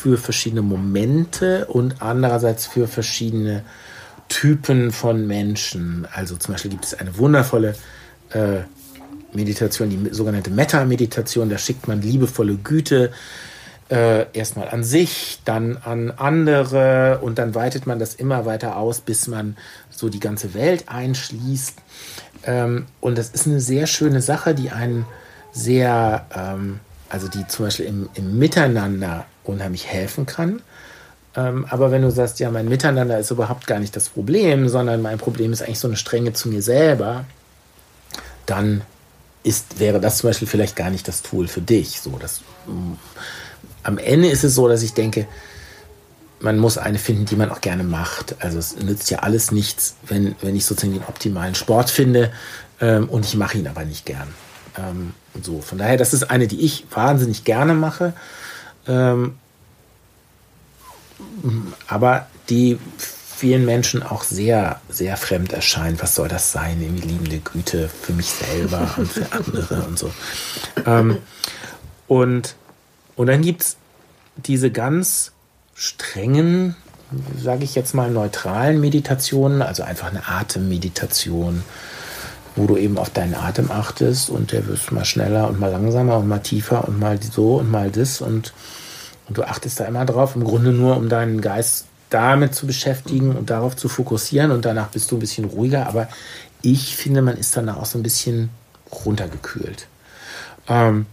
für verschiedene Momente und andererseits für verschiedene Typen von Menschen. Also zum Beispiel gibt es eine wundervolle äh, Meditation, die sogenannte Metta-Meditation. Da schickt man liebevolle Güte äh, erstmal an sich, dann an andere und dann weitet man das immer weiter aus, bis man so die ganze Welt einschließt. Ähm, und das ist eine sehr schöne Sache, die einen sehr, ähm, also die zum Beispiel im, im Miteinander unheimlich helfen kann. Ähm, aber wenn du sagst, ja, mein Miteinander ist überhaupt gar nicht das Problem, sondern mein Problem ist eigentlich so eine Strenge zu mir selber, dann ist, wäre das zum Beispiel vielleicht gar nicht das Tool für dich. So, das am Ende ist es so, dass ich denke, man muss eine finden, die man auch gerne macht. Also es nützt ja alles nichts, wenn, wenn ich sozusagen den optimalen Sport finde ähm, und ich mache ihn aber nicht gern. Ähm, so, von daher, das ist eine, die ich wahnsinnig gerne mache. Ähm, aber die vielen Menschen auch sehr, sehr fremd erscheint. Was soll das sein? Irgendwie liebende Güte für mich selber und für andere und so. Ähm, und, und dann gibt es diese ganz strengen, sage ich jetzt mal, neutralen Meditationen, also einfach eine Atemmeditation, wo du eben auf deinen Atem achtest und der wird mal schneller und mal langsamer und mal tiefer und mal so und mal das und, und du achtest da immer drauf, im Grunde nur, um deinen Geist damit zu beschäftigen und darauf zu fokussieren und danach bist du ein bisschen ruhiger, aber ich finde, man ist danach auch so ein bisschen runtergekühlt. Ähm,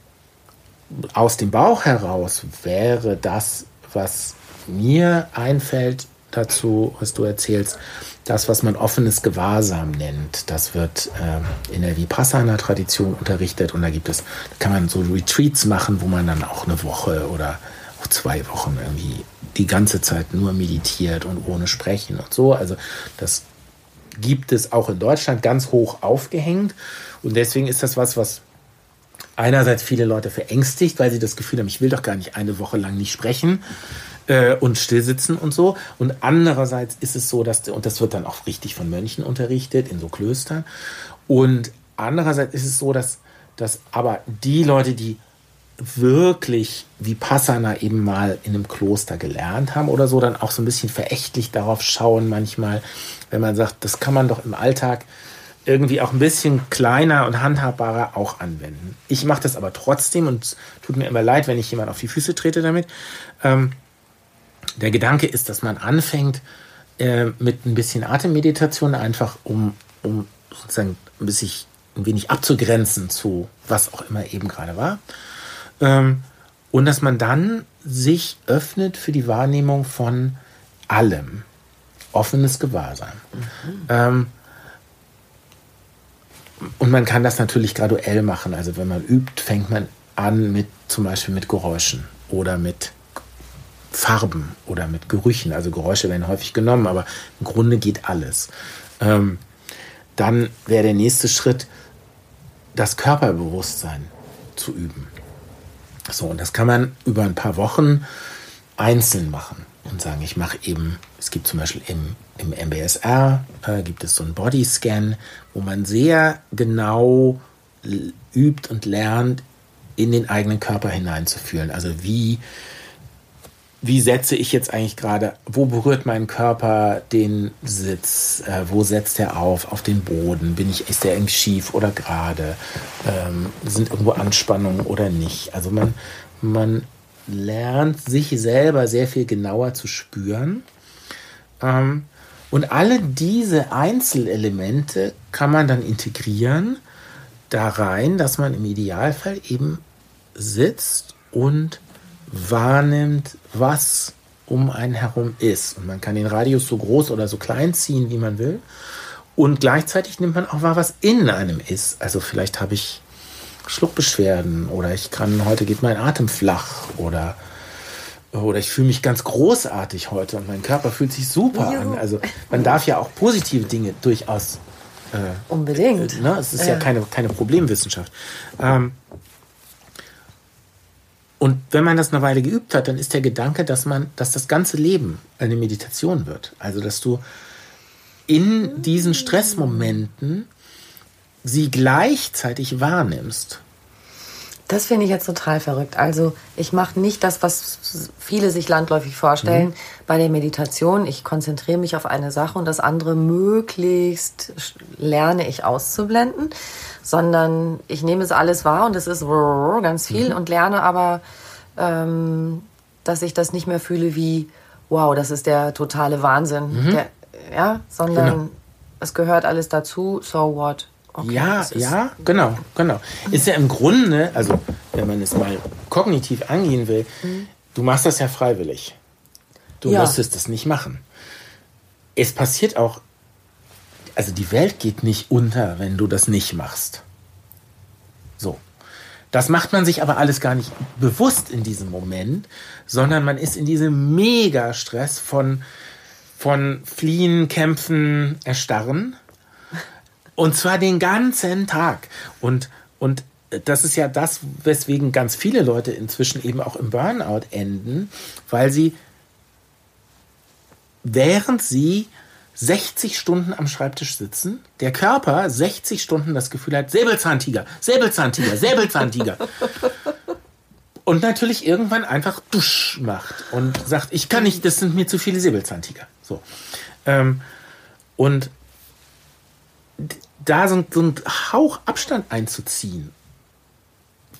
aus dem Bauch heraus wäre das, was mir einfällt dazu, was du erzählst, das, was man offenes Gewahrsam nennt. Das wird äh, in der Vipassana-Tradition unterrichtet und da gibt es, da kann man so Retreats machen, wo man dann auch eine Woche oder auch zwei Wochen irgendwie die ganze Zeit nur meditiert und ohne Sprechen und so. Also das gibt es auch in Deutschland ganz hoch aufgehängt und deswegen ist das was, was einerseits viele Leute verängstigt, weil sie das Gefühl haben, ich will doch gar nicht eine Woche lang nicht sprechen äh, und stillsitzen und so. Und andererseits ist es so, dass, und das wird dann auch richtig von Mönchen unterrichtet, in so Klöstern. Und andererseits ist es so, dass, dass aber die Leute, die wirklich Vipassana eben mal in einem Kloster gelernt haben oder so, dann auch so ein bisschen verächtlich darauf schauen manchmal, wenn man sagt, das kann man doch im Alltag irgendwie auch ein bisschen kleiner und handhabbarer auch anwenden. Ich mache das aber trotzdem und es tut mir immer leid, wenn ich jemand auf die Füße trete damit. Ähm, der Gedanke ist, dass man anfängt äh, mit ein bisschen Atemmeditation, einfach um, um sozusagen ein bisschen ein wenig abzugrenzen zu was auch immer eben gerade war. Ähm, und dass man dann sich öffnet für die Wahrnehmung von allem. Offenes Gewahrsein. Mhm. Ähm, und man kann das natürlich graduell machen. Also wenn man übt, fängt man an mit zum Beispiel mit Geräuschen oder mit Farben oder mit Gerüchen. Also Geräusche werden häufig genommen, aber im Grunde geht alles. Ähm, dann wäre der nächste Schritt, das Körperbewusstsein zu üben. So, und das kann man über ein paar Wochen einzeln machen und sagen, ich mache eben, es gibt zum Beispiel im, im MBSR, äh, gibt es so einen Bodyscan, wo man sehr genau übt und lernt, in den eigenen Körper hineinzufühlen. Also wie, wie setze ich jetzt eigentlich gerade, wo berührt mein Körper den Sitz, äh, wo setzt er auf, auf den Boden, bin ich, ist der irgendwie schief oder gerade, ähm, sind irgendwo Anspannungen oder nicht. Also man, man lernt, sich selber sehr viel genauer zu spüren. Ähm, und alle diese Einzelelemente kann man dann integrieren da rein, dass man im Idealfall eben sitzt und wahrnimmt, was um einen herum ist. Und man kann den Radius so groß oder so klein ziehen, wie man will. Und gleichzeitig nimmt man auch wahr, was in einem ist. Also vielleicht habe ich Schluckbeschwerden oder ich kann, heute geht mein Atem flach oder, oder ich fühle mich ganz großartig heute und mein Körper fühlt sich super Juhu. an. Also man darf ja auch positive Dinge durchaus. Äh, Unbedingt. Äh, ne? Es ist ja, ja keine, keine Problemwissenschaft. Ähm, und wenn man das eine Weile geübt hat, dann ist der Gedanke, dass man, dass das ganze Leben eine Meditation wird. Also dass du in diesen Stressmomenten sie gleichzeitig wahrnimmst. Das finde ich jetzt total verrückt. Also ich mache nicht das, was viele sich landläufig vorstellen mhm. bei der Meditation. Ich konzentriere mich auf eine Sache und das andere möglichst lerne ich auszublenden, sondern ich nehme es alles wahr und es ist ganz viel mhm. und lerne aber, ähm, dass ich das nicht mehr fühle wie, wow, das ist der totale Wahnsinn. Mhm. Der, ja, sondern genau. es gehört alles dazu, so what. Okay, ja, ja, genau, genau. Ist ja im Grunde, also wenn man es mal kognitiv angehen will, mhm. du machst das ja freiwillig. Du ja. musstest das nicht machen. Es passiert auch, also die Welt geht nicht unter, wenn du das nicht machst. So. Das macht man sich aber alles gar nicht bewusst in diesem Moment, sondern man ist in diesem Mega-Stress von, von Fliehen, Kämpfen, Erstarren und zwar den ganzen Tag. Und, und das ist ja das, weswegen ganz viele Leute inzwischen eben auch im Burnout enden, weil sie während sie 60 Stunden am Schreibtisch sitzen, der Körper 60 Stunden das Gefühl hat, Säbelzahntiger, Säbelzahntiger, Säbelzahntiger. und natürlich irgendwann einfach dusch macht und sagt, ich kann nicht, das sind mir zu viele Säbelzahntiger. So. Ähm, und da so, so ein Hauch Abstand einzuziehen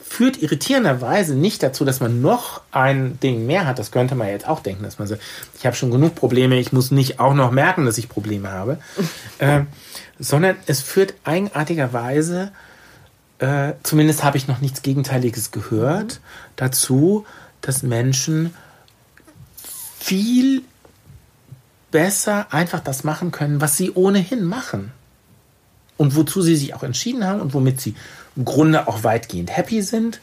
führt irritierenderweise nicht dazu, dass man noch ein Ding mehr hat. Das könnte man jetzt auch denken, dass man so, ich habe schon genug Probleme, ich muss nicht auch noch merken, dass ich Probleme habe. äh, sondern es führt eigenartigerweise, äh, zumindest habe ich noch nichts Gegenteiliges gehört, dazu, dass Menschen viel besser einfach das machen können, was sie ohnehin machen. Und wozu sie sich auch entschieden haben und womit sie im Grunde auch weitgehend happy sind.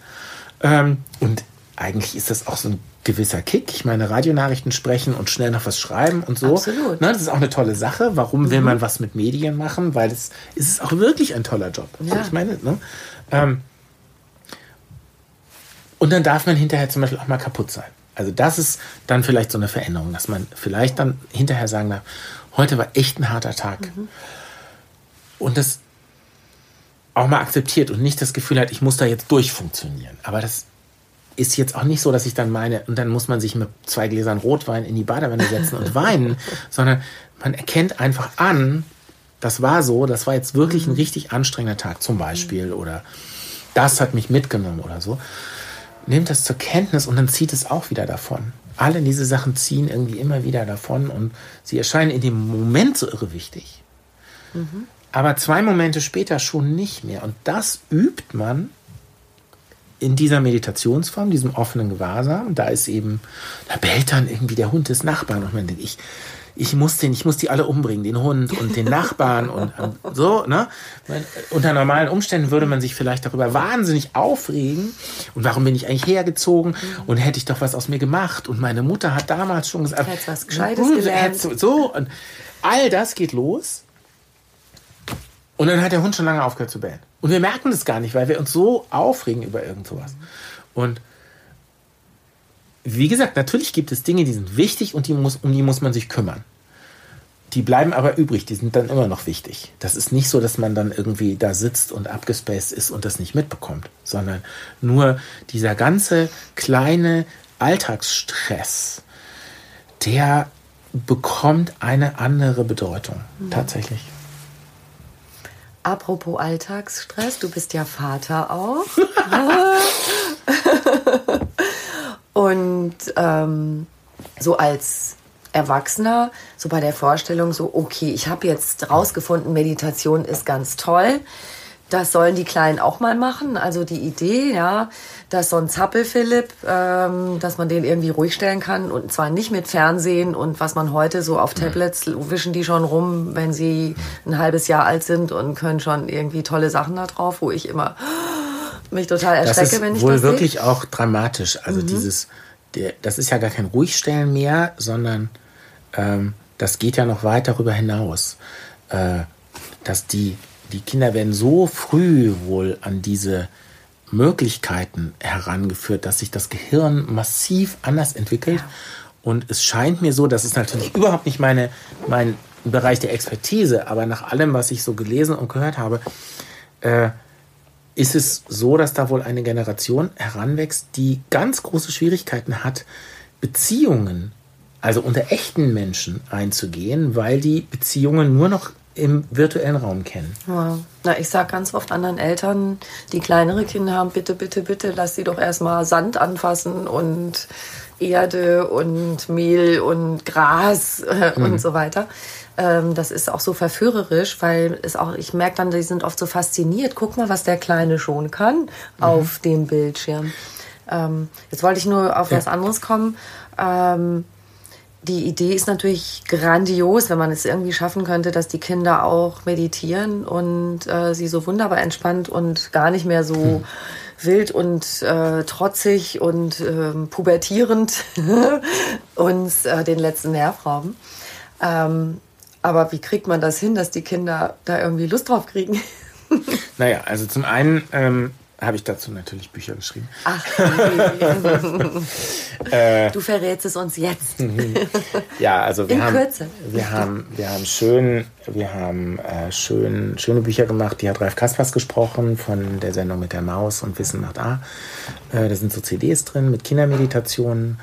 Ähm, und eigentlich ist das auch so ein gewisser Kick. Ich meine, Radionachrichten sprechen und schnell noch was schreiben und so. Absolut. Ne, das ist auch eine tolle Sache. Warum will mhm. man was mit Medien machen? Weil es, es ist auch wirklich ein toller Job. Ja. Ich meine, ne? Ähm, und dann darf man hinterher zum Beispiel auch mal kaputt sein. Also das ist dann vielleicht so eine Veränderung, dass man vielleicht dann hinterher sagen darf, heute war echt ein harter Tag. Mhm. Und das auch mal akzeptiert und nicht das Gefühl hat, ich muss da jetzt durchfunktionieren. Aber das ist jetzt auch nicht so, dass ich dann meine, und dann muss man sich mit zwei Gläsern Rotwein in die Badewanne setzen und weinen, sondern man erkennt einfach an, das war so, das war jetzt wirklich ein mhm. richtig anstrengender Tag zum Beispiel oder das hat mich mitgenommen oder so. Nimmt das zur Kenntnis und dann zieht es auch wieder davon. Alle diese Sachen ziehen irgendwie immer wieder davon und sie erscheinen in dem Moment so irre wichtig. Mhm aber zwei Momente später schon nicht mehr. Und das übt man in dieser Meditationsform, diesem offenen Gewahrsam. Da ist eben, da bellt dann irgendwie der Hund des Nachbarn und man denkt, ich, ich muss den, ich muss die alle umbringen, den Hund und den Nachbarn und so, ne? Unter normalen Umständen würde man sich vielleicht darüber wahnsinnig aufregen. Und warum bin ich eigentlich hergezogen? Und hätte ich doch was aus mir gemacht? Und meine Mutter hat damals schon gesagt, hätte was Gescheites gelernt. So, und all das geht los. Und dann hat der Hund schon lange aufgehört zu bellen. Und wir merken das gar nicht, weil wir uns so aufregen über irgend sowas. Und wie gesagt, natürlich gibt es Dinge, die sind wichtig und die muss, um die muss man sich kümmern. Die bleiben aber übrig, die sind dann immer noch wichtig. Das ist nicht so, dass man dann irgendwie da sitzt und abgespaced ist und das nicht mitbekommt, sondern nur dieser ganze kleine Alltagsstress, der bekommt eine andere Bedeutung, mhm. tatsächlich. Apropos Alltagsstress, du bist ja Vater auch. Und ähm, so als Erwachsener, so bei der Vorstellung, so, okay, ich habe jetzt rausgefunden, Meditation ist ganz toll. Das sollen die Kleinen auch mal machen. Also die Idee, ja, dass so ein Zappel-Philipp, ähm, dass man den irgendwie ruhig stellen kann und zwar nicht mit Fernsehen und was man heute so auf Tablets wischen die schon rum, wenn sie ein halbes Jahr alt sind und können schon irgendwie tolle Sachen da drauf, wo ich immer mich total erschrecke, wenn ich das Das ist wohl wirklich auch dramatisch. Also mhm. dieses, das ist ja gar kein Ruhigstellen mehr, sondern ähm, das geht ja noch weit darüber hinaus, äh, dass die die Kinder werden so früh wohl an diese Möglichkeiten herangeführt, dass sich das Gehirn massiv anders entwickelt. Ja. Und es scheint mir so, das ist natürlich überhaupt nicht meine, mein Bereich der Expertise, aber nach allem, was ich so gelesen und gehört habe, äh, ist es so, dass da wohl eine Generation heranwächst, die ganz große Schwierigkeiten hat, Beziehungen, also unter echten Menschen einzugehen, weil die Beziehungen nur noch im virtuellen Raum kennen. Wow. Na, ich sage ganz oft anderen Eltern, die kleinere Kinder haben, bitte, bitte, bitte, lass sie doch erstmal Sand anfassen und Erde und Mehl und Gras äh, mhm. und so weiter. Ähm, das ist auch so verführerisch, weil es auch, ich merke dann, die sind oft so fasziniert. Guck mal, was der Kleine schon kann mhm. auf dem Bildschirm. Ähm, jetzt wollte ich nur auf ja. was anderes kommen. Ähm, die Idee ist natürlich grandios, wenn man es irgendwie schaffen könnte, dass die Kinder auch meditieren und äh, sie so wunderbar entspannt und gar nicht mehr so hm. wild und äh, trotzig und äh, pubertierend uns äh, den letzten Nerv rauben. Ähm, aber wie kriegt man das hin, dass die Kinder da irgendwie Lust drauf kriegen? naja, also zum einen ähm, habe ich dazu natürlich Bücher geschrieben. Ach, nee. du verrätst es uns jetzt. Ja, also wir In haben, Kürze. wir haben, wir haben schön, wir haben äh, schön, schöne Bücher gemacht. Die hat Ralf Kaspers gesprochen von der Sendung mit der Maus und Wissen macht A. Äh, da sind so CDs drin mit Kindermeditationen.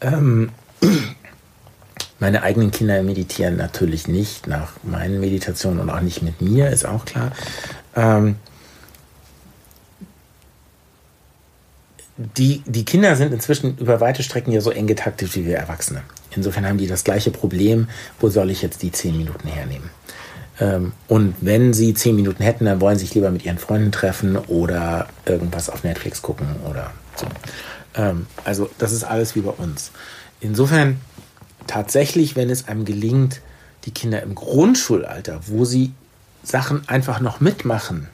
Ähm, meine eigenen Kinder meditieren natürlich nicht nach meinen Meditationen und auch nicht mit mir, ist auch klar. Ähm, die, die Kinder sind inzwischen über weite Strecken ja so eng getaktet wie wir Erwachsene. Insofern haben die das gleiche Problem, wo soll ich jetzt die zehn Minuten hernehmen? Ähm, und wenn sie zehn Minuten hätten, dann wollen sie sich lieber mit ihren Freunden treffen oder irgendwas auf Netflix gucken oder so. Ähm, also das ist alles wie bei uns. Insofern tatsächlich, wenn es einem gelingt, die Kinder im Grundschulalter, wo sie Sachen einfach noch mitmachen,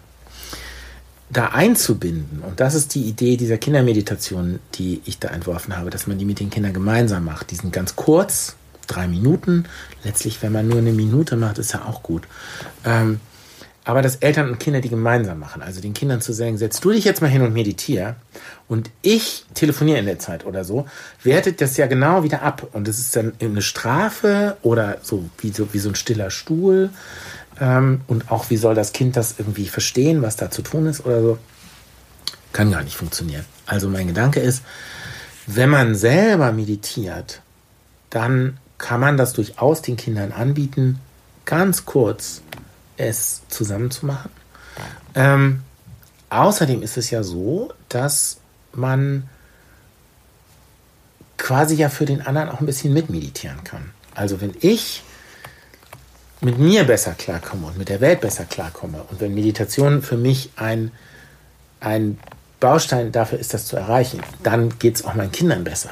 da einzubinden. Und das ist die Idee dieser Kindermeditation, die ich da entworfen habe, dass man die mit den Kindern gemeinsam macht. Die sind ganz kurz, drei Minuten. Letztlich, wenn man nur eine Minute macht, ist ja auch gut. Ähm, aber dass Eltern und Kinder die gemeinsam machen. Also den Kindern zu sagen, setz du dich jetzt mal hin und meditiere und ich telefoniere in der Zeit oder so, wertet das ja genau wieder ab. Und das ist dann eine Strafe oder so wie so, wie so ein stiller Stuhl. Ähm, und auch, wie soll das Kind das irgendwie verstehen, was da zu tun ist oder so? Kann gar nicht funktionieren. Also mein Gedanke ist, wenn man selber meditiert, dann kann man das durchaus den Kindern anbieten, ganz kurz es zusammen zu machen. Ähm, außerdem ist es ja so, dass man quasi ja für den anderen auch ein bisschen mitmeditieren kann. Also wenn ich mit mir besser klarkomme und mit der Welt besser klarkomme und wenn Meditation für mich ein, ein Baustein dafür ist, das zu erreichen, dann geht es auch meinen Kindern besser.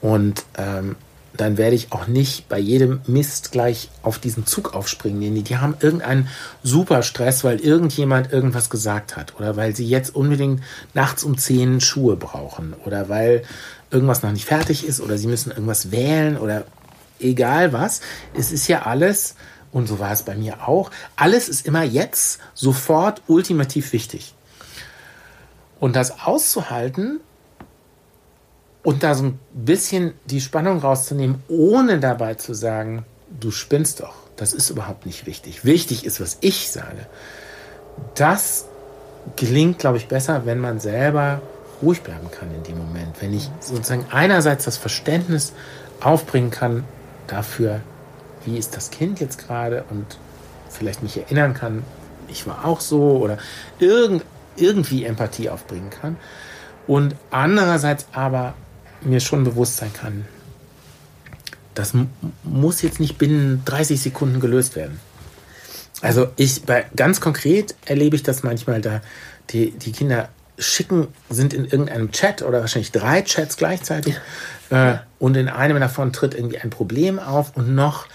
Und ähm, dann werde ich auch nicht bei jedem Mist gleich auf diesen Zug aufspringen. Die, die haben irgendeinen super Stress, weil irgendjemand irgendwas gesagt hat oder weil sie jetzt unbedingt nachts um 10 Schuhe brauchen oder weil irgendwas noch nicht fertig ist oder sie müssen irgendwas wählen oder egal was. Es ist ja alles, und so war es bei mir auch, alles ist immer jetzt sofort ultimativ wichtig. Und das auszuhalten und da so ein bisschen die Spannung rauszunehmen, ohne dabei zu sagen, du spinnst doch, das ist überhaupt nicht wichtig. Wichtig ist, was ich sage. Das gelingt, glaube ich, besser, wenn man selber ruhig bleiben kann in dem Moment. Wenn ich sozusagen einerseits das Verständnis aufbringen kann dafür, wie ist das Kind jetzt gerade und vielleicht mich erinnern kann, ich war auch so oder irgend, irgendwie Empathie aufbringen kann. Und andererseits aber mir schon bewusst sein kann, das muss jetzt nicht binnen 30 Sekunden gelöst werden. Also ich, bei, ganz konkret erlebe ich das manchmal, da die, die Kinder schicken, sind in irgendeinem Chat oder wahrscheinlich drei Chats gleichzeitig äh, und in einem davon tritt irgendwie ein Problem auf und noch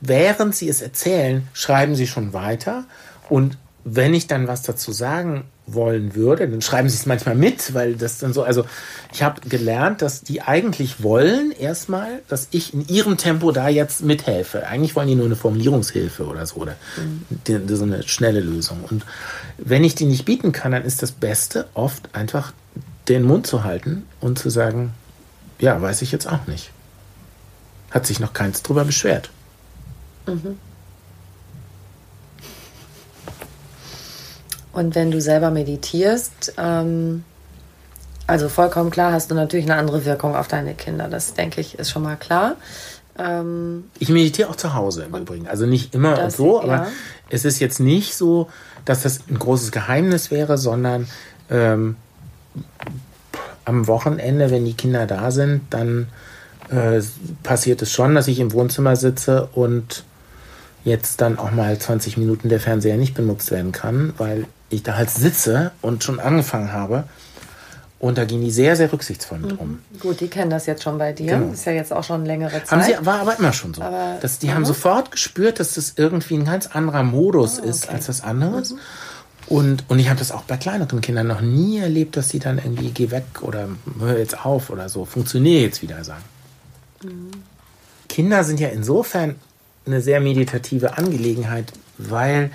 während sie es erzählen, schreiben sie schon weiter. Und wenn ich dann was dazu sagen wollen würde, dann schreiben sie es manchmal mit, weil das dann so, also ich habe gelernt, dass die eigentlich wollen erstmal, dass ich in ihrem Tempo da jetzt mithelfe. Eigentlich wollen die nur eine Formulierungshilfe oder so oder die, so eine schnelle Lösung. Und wenn ich die nicht bieten kann, dann ist das Beste oft einfach den Mund zu halten und zu sagen, ja, weiß ich jetzt auch nicht. Hat sich noch keins drüber beschwert. Mhm. Und wenn du selber meditierst, ähm, also vollkommen klar, hast du natürlich eine andere Wirkung auf deine Kinder. Das denke ich ist schon mal klar. Ähm, Ich meditiere auch zu Hause im Übrigen. Also nicht immer und Das- so, aber ja. es ist jetzt nicht so, dass das ein großes Geheimnis wäre, sondern ähm, am Wochenende, wenn die Kinder da sind, dann äh, passiert es schon, dass ich im Wohnzimmer sitze und jetzt dann auch mal 20 Minuten der Fernseher nicht benutzt werden kann, weil ich da halt sitze und schon angefangen habe. Und da gehen die sehr, sehr rücksichtsvoll mit um. gut, die kennen das jetzt schon bei dir. Genau. Ist ja jetzt auch schon längere Zeit. Haben sie, war aber immer schon so. Aber- dass die haben sofort gespürt, dass das irgendwie ein ganz anderer Modus Ah, ist als das andere. Und, und ich habe das auch bei kleineren Kindern noch nie erlebt, dass sie dann irgendwie geh weg oder hör jetzt auf oder so, funktioniere jetzt wieder sagen. Kinder sind ja insofern eine sehr meditative Angelegenheit, weil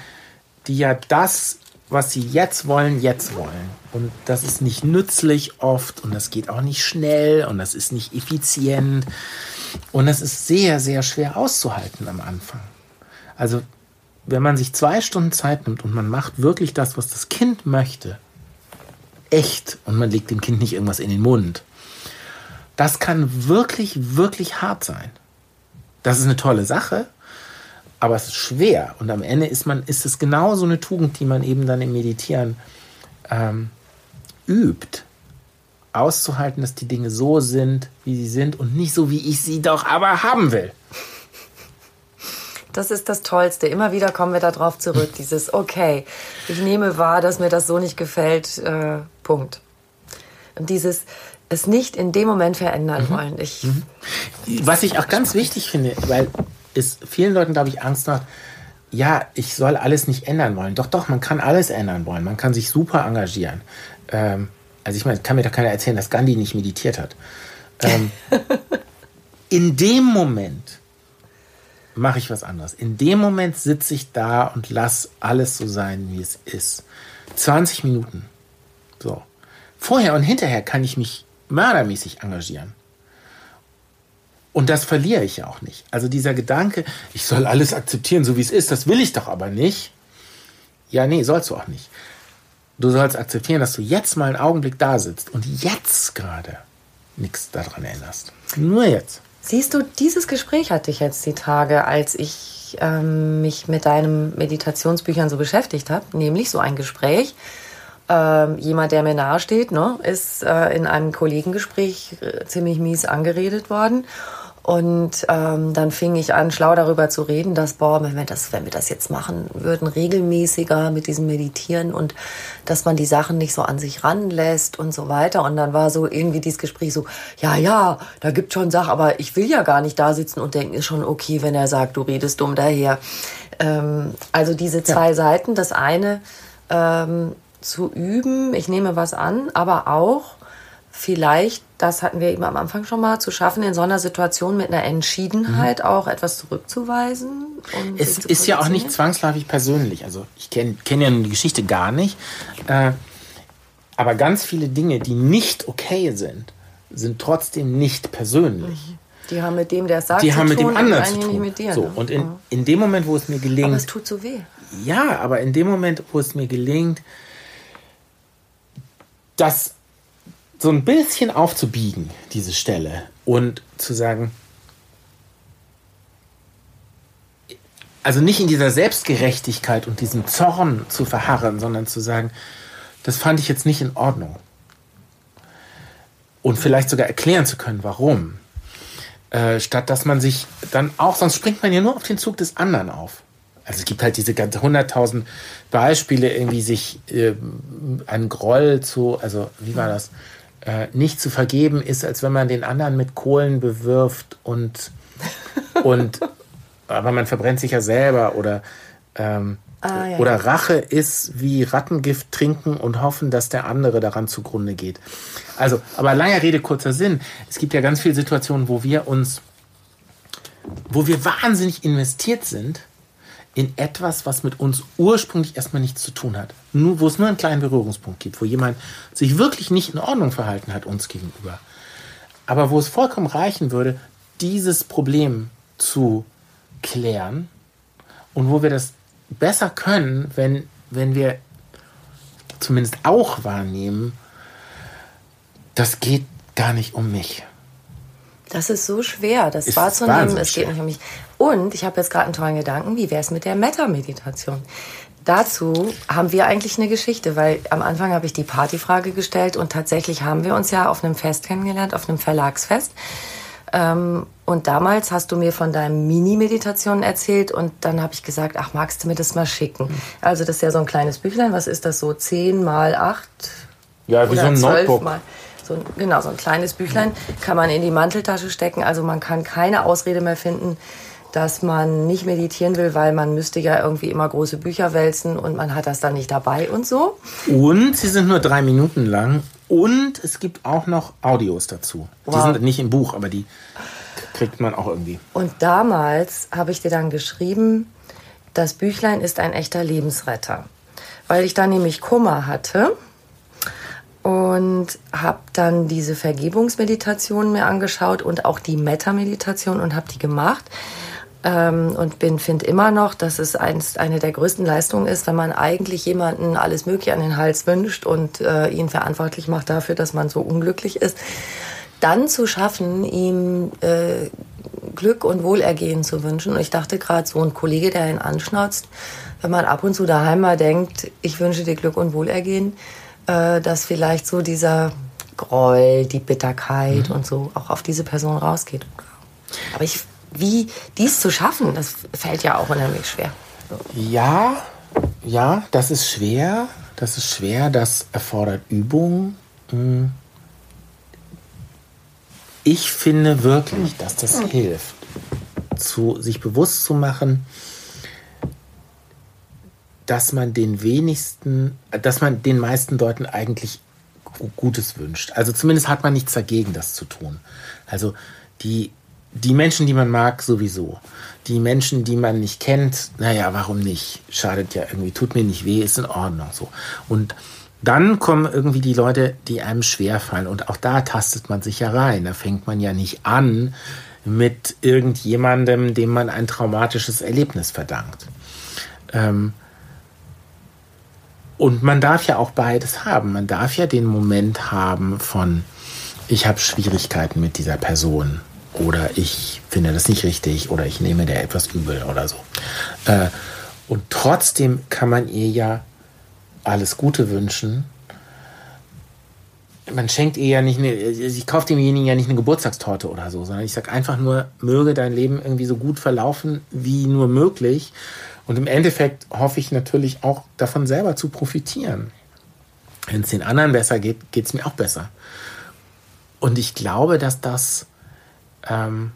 die ja das was sie jetzt wollen, jetzt wollen. Und das ist nicht nützlich oft und das geht auch nicht schnell und das ist nicht effizient. Und das ist sehr, sehr schwer auszuhalten am Anfang. Also wenn man sich zwei Stunden Zeit nimmt und man macht wirklich das, was das Kind möchte, echt, und man legt dem Kind nicht irgendwas in den Mund, das kann wirklich, wirklich hart sein. Das ist eine tolle Sache, aber es ist schwer. Und am Ende ist man, ist es genau so eine Tugend, die man eben dann im Meditieren ähm, übt. Auszuhalten, dass die Dinge so sind, wie sie sind und nicht so, wie ich sie doch aber haben will. Das ist das Tollste. Immer wieder kommen wir darauf zurück. Dieses, okay, ich nehme wahr, dass mir das so nicht gefällt. Äh, Punkt. Und dieses, es nicht in dem Moment verändern mhm. wollen. Ich, mhm. Was ich auch ganz wichtig finde, weil es vielen Leuten, glaube ich, Angst macht, ja, ich soll alles nicht ändern wollen. Doch, doch, man kann alles ändern wollen. Man kann sich super engagieren. Ähm, also ich meine, kann mir doch keiner erzählen, dass Gandhi nicht meditiert hat. Ähm, in dem Moment mache ich was anderes. In dem Moment sitze ich da und lasse alles so sein, wie es ist. 20 Minuten. So. Vorher und hinterher kann ich mich mördermäßig engagieren. Und das verliere ich ja auch nicht. Also dieser Gedanke, ich soll alles akzeptieren, so wie es ist, das will ich doch aber nicht. Ja, nee, sollst du auch nicht. Du sollst akzeptieren, dass du jetzt mal einen Augenblick da sitzt und jetzt gerade nichts daran erinnerst. Nur jetzt. Siehst du, dieses Gespräch hatte ich jetzt die Tage, als ich ähm, mich mit deinen Meditationsbüchern so beschäftigt habe, nämlich so ein Gespräch. Ähm, jemand, der mir nahesteht, ne, ist äh, in einem Kollegengespräch äh, ziemlich mies angeredet worden. Und ähm, dann fing ich an, schlau darüber zu reden, dass, boah, wenn wir, das, wenn wir das jetzt machen würden, regelmäßiger mit diesem Meditieren und dass man die Sachen nicht so an sich ranlässt und so weiter. Und dann war so irgendwie dieses Gespräch so, ja, ja, da gibt schon Sachen, aber ich will ja gar nicht da sitzen und denken, ist schon okay, wenn er sagt, du redest dumm daher. Ähm, also diese zwei ja. Seiten, das eine ähm, zu üben, ich nehme was an, aber auch vielleicht, das hatten wir eben am Anfang schon mal, zu schaffen, in so einer Situation mit einer Entschiedenheit mhm. auch etwas zurückzuweisen. es ist ja auch nicht zwangsläufig persönlich. Also ich kenne kenn ja die Geschichte gar nicht. Äh, aber ganz viele Dinge, die nicht okay sind, sind trotzdem nicht persönlich. Mhm. Die haben mit dem, der es sagt, die haben mit dem anderen zu tun. Mit dir, so, ne? und in, mhm. in dem Moment, wo es mir gelingt. Aber es tut so weh. Ja, aber in dem Moment, wo es mir gelingt, das so ein bisschen aufzubiegen, diese Stelle, und zu sagen, also nicht in dieser Selbstgerechtigkeit und diesem Zorn zu verharren, sondern zu sagen, das fand ich jetzt nicht in Ordnung. Und vielleicht sogar erklären zu können, warum. Äh, statt dass man sich dann auch, sonst springt man ja nur auf den Zug des anderen auf. Also es gibt halt diese ganze hunderttausend Beispiele, irgendwie sich äh, einen Groll zu, also wie war das? Äh, nicht zu vergeben ist, als wenn man den anderen mit Kohlen bewirft und, und aber man verbrennt sich ja selber oder ähm, ah, ja, oder Rache ist wie Rattengift trinken und hoffen, dass der andere daran zugrunde geht. Also, aber langer Rede, kurzer Sinn. Es gibt ja ganz viele Situationen, wo wir uns, wo wir wahnsinnig investiert sind in etwas, was mit uns ursprünglich erstmal nichts zu tun hat. Nur, wo es nur einen kleinen Berührungspunkt gibt, wo jemand sich wirklich nicht in Ordnung verhalten hat uns gegenüber. Aber wo es vollkommen reichen würde, dieses Problem zu klären und wo wir das besser können, wenn, wenn wir zumindest auch wahrnehmen, das geht gar nicht um mich. Das ist so schwer, das ist wahrzunehmen. Es geht nicht um mich. Und ich habe jetzt gerade einen tollen Gedanken. Wie wäre es mit der Meta-Meditation? Dazu haben wir eigentlich eine Geschichte, weil am Anfang habe ich die Partyfrage gestellt und tatsächlich haben wir uns ja auf einem Fest kennengelernt, auf einem Verlagsfest. Ähm, und damals hast du mir von deinen Mini-Meditationen erzählt und dann habe ich gesagt, ach, magst du mir das mal schicken? Also das ist ja so ein kleines Büchlein. Was ist das so? Zehn mal acht? Ja, wie so ein Notebook. Mal. So, genau, so ein kleines Büchlein kann man in die Manteltasche stecken. Also man kann keine Ausrede mehr finden, dass man nicht meditieren will, weil man müsste ja irgendwie immer große Bücher wälzen und man hat das dann nicht dabei und so. Und sie sind nur drei Minuten lang und es gibt auch noch Audios dazu. Wow. Die sind nicht im Buch, aber die kriegt man auch irgendwie. Und damals habe ich dir dann geschrieben, das Büchlein ist ein echter Lebensretter weil ich da nämlich Kummer hatte und habe dann diese Vergebungsmeditation mir angeschaut und auch die Metta-Meditation und habe die gemacht ähm, und bin finde immer noch, dass es einst eine der größten Leistungen ist, wenn man eigentlich jemanden alles Mögliche an den Hals wünscht und äh, ihn verantwortlich macht dafür, dass man so unglücklich ist, dann zu schaffen, ihm äh, Glück und Wohlergehen zu wünschen. Und ich dachte gerade, so ein Kollege, der ihn anschnauzt, wenn man ab und zu daheim mal denkt, ich wünsche dir Glück und Wohlergehen, äh, dass vielleicht so dieser Groll, die Bitterkeit mhm. und so auch auf diese Person rausgeht. Aber ich, wie dies zu schaffen, das fällt ja auch unheimlich schwer. Ja, ja, das ist schwer. Das ist schwer, das erfordert Übung. Hm. Ich finde wirklich, dass das hilft, zu, sich bewusst zu machen, dass man den wenigsten, dass man den meisten Leuten eigentlich Gutes wünscht. Also zumindest hat man nichts dagegen, das zu tun. Also die, die Menschen, die man mag, sowieso. Die Menschen, die man nicht kennt, naja, warum nicht? Schadet ja irgendwie, tut mir nicht weh, ist in Ordnung so. Und dann kommen irgendwie die Leute, die einem schwerfallen. Und auch da tastet man sich ja rein. Da fängt man ja nicht an mit irgendjemandem, dem man ein traumatisches Erlebnis verdankt. Ähm, und man darf ja auch beides haben. Man darf ja den Moment haben von, ich habe Schwierigkeiten mit dieser Person oder ich finde das nicht richtig oder ich nehme der etwas übel oder so. Äh, und trotzdem kann man ihr ja alles Gute wünschen. Man schenkt ihr ja nicht eine, ich kaufe demjenigen ja nicht eine Geburtstagstorte oder so, sondern ich sage einfach nur, möge dein Leben irgendwie so gut verlaufen wie nur möglich. Und im Endeffekt hoffe ich natürlich auch davon selber zu profitieren. Wenn es den anderen besser geht, geht es mir auch besser. Und ich glaube, dass das, ähm,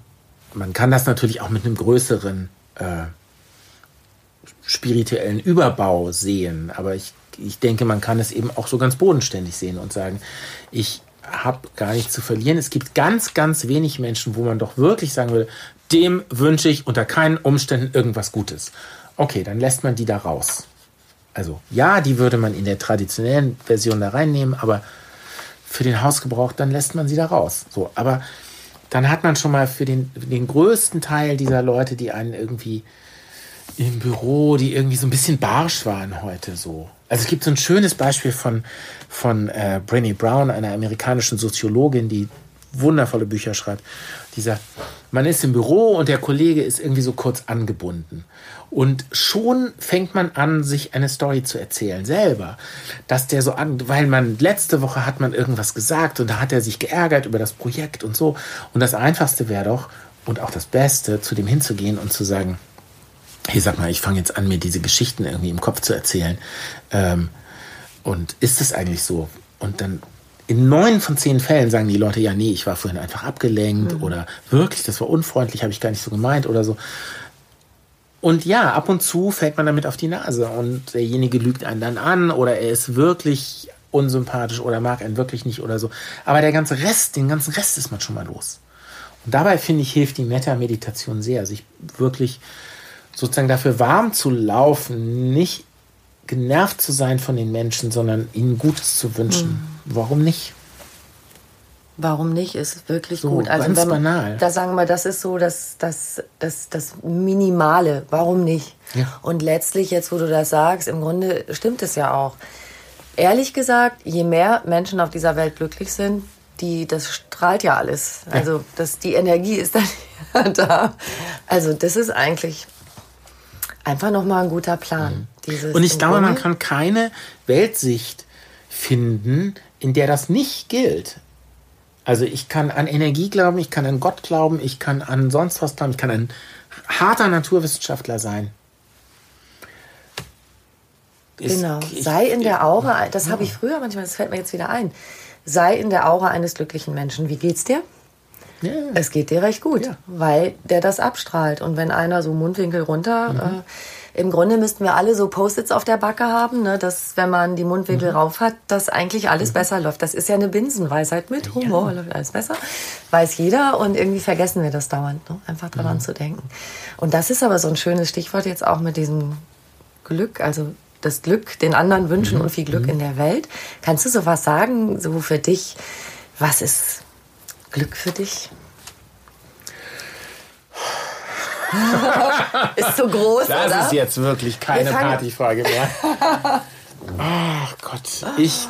man kann das natürlich auch mit einem größeren äh, spirituellen Überbau sehen, aber ich, ich denke, man kann es eben auch so ganz bodenständig sehen und sagen, ich habe gar nichts zu verlieren. Es gibt ganz, ganz wenig Menschen, wo man doch wirklich sagen würde, dem wünsche ich unter keinen Umständen irgendwas Gutes. Okay, dann lässt man die da raus. Also ja, die würde man in der traditionellen Version da reinnehmen, aber für den Hausgebrauch, dann lässt man sie da raus. So, aber dann hat man schon mal für den, den größten Teil dieser Leute, die einen irgendwie im Büro, die irgendwie so ein bisschen barsch waren heute so. Also es gibt so ein schönes Beispiel von, von äh, Brené Brown, einer amerikanischen Soziologin, die wundervolle Bücher schreibt. Die sagt, man ist im Büro und der Kollege ist irgendwie so kurz angebunden. Und schon fängt man an, sich eine Story zu erzählen, selber. Dass der so an, weil man letzte Woche hat man irgendwas gesagt und da hat er sich geärgert über das Projekt und so. Und das Einfachste wäre doch, und auch das Beste, zu dem hinzugehen und zu sagen, hey, sag mal, ich fange jetzt an, mir diese Geschichten irgendwie im Kopf zu erzählen. Ähm, und ist es eigentlich so? Und dann in neun von zehn Fällen sagen die Leute, ja, nee, ich war vorhin einfach abgelenkt mhm. oder wirklich, das war unfreundlich, habe ich gar nicht so gemeint oder so. Und ja, ab und zu fällt man damit auf die Nase und derjenige lügt einen dann an oder er ist wirklich unsympathisch oder mag einen wirklich nicht oder so. Aber der ganze Rest, den ganzen Rest ist man schon mal los. Und dabei finde ich, hilft die Metta-Meditation sehr, sich wirklich sozusagen dafür warm zu laufen, nicht genervt zu sein von den Menschen, sondern ihnen Gutes zu wünschen. Mhm. Warum nicht? Warum nicht? Ist wirklich so, gut. Also ganz wenn banal. Da sagen wir, das ist so das, das, das, das Minimale. Warum nicht? Ja. Und letztlich, jetzt wo du das sagst, im Grunde stimmt es ja auch. Ehrlich gesagt, je mehr Menschen auf dieser Welt glücklich sind, die, das strahlt ja alles. Also das, die Energie ist dann da. Also das ist eigentlich einfach nochmal ein guter Plan. Mhm. Und ich glaube, man kann keine Weltsicht finden, in der das nicht gilt. Also ich kann an Energie glauben, ich kann an Gott glauben, ich kann an sonst was glauben, ich kann ein harter Naturwissenschaftler sein. genau. Sei in der Aura, das ja. habe ich früher manchmal, das fällt mir jetzt wieder ein. Sei in der Aura eines glücklichen Menschen. Wie geht's dir? Ja. Es geht dir recht gut, ja. weil der das abstrahlt. Und wenn einer so Mundwinkel runter mhm. äh, im Grunde müssten wir alle so Post-its auf der Backe haben, ne, dass wenn man die Mundwinkel mhm. rauf hat, dass eigentlich alles mhm. besser läuft. Das ist ja eine Binsenweisheit mit Humor, ja. läuft alles besser. Weiß jeder und irgendwie vergessen wir das dauernd, ne? einfach daran mhm. zu denken. Und das ist aber so ein schönes Stichwort jetzt auch mit diesem Glück. Also das Glück den anderen wünschen und viel Glück in der Welt. Kannst du sowas sagen, so für dich? Was ist Glück für dich? ist so groß, Das oder? ist jetzt wirklich keine Wir Partyfrage mehr. Ach Gott, ich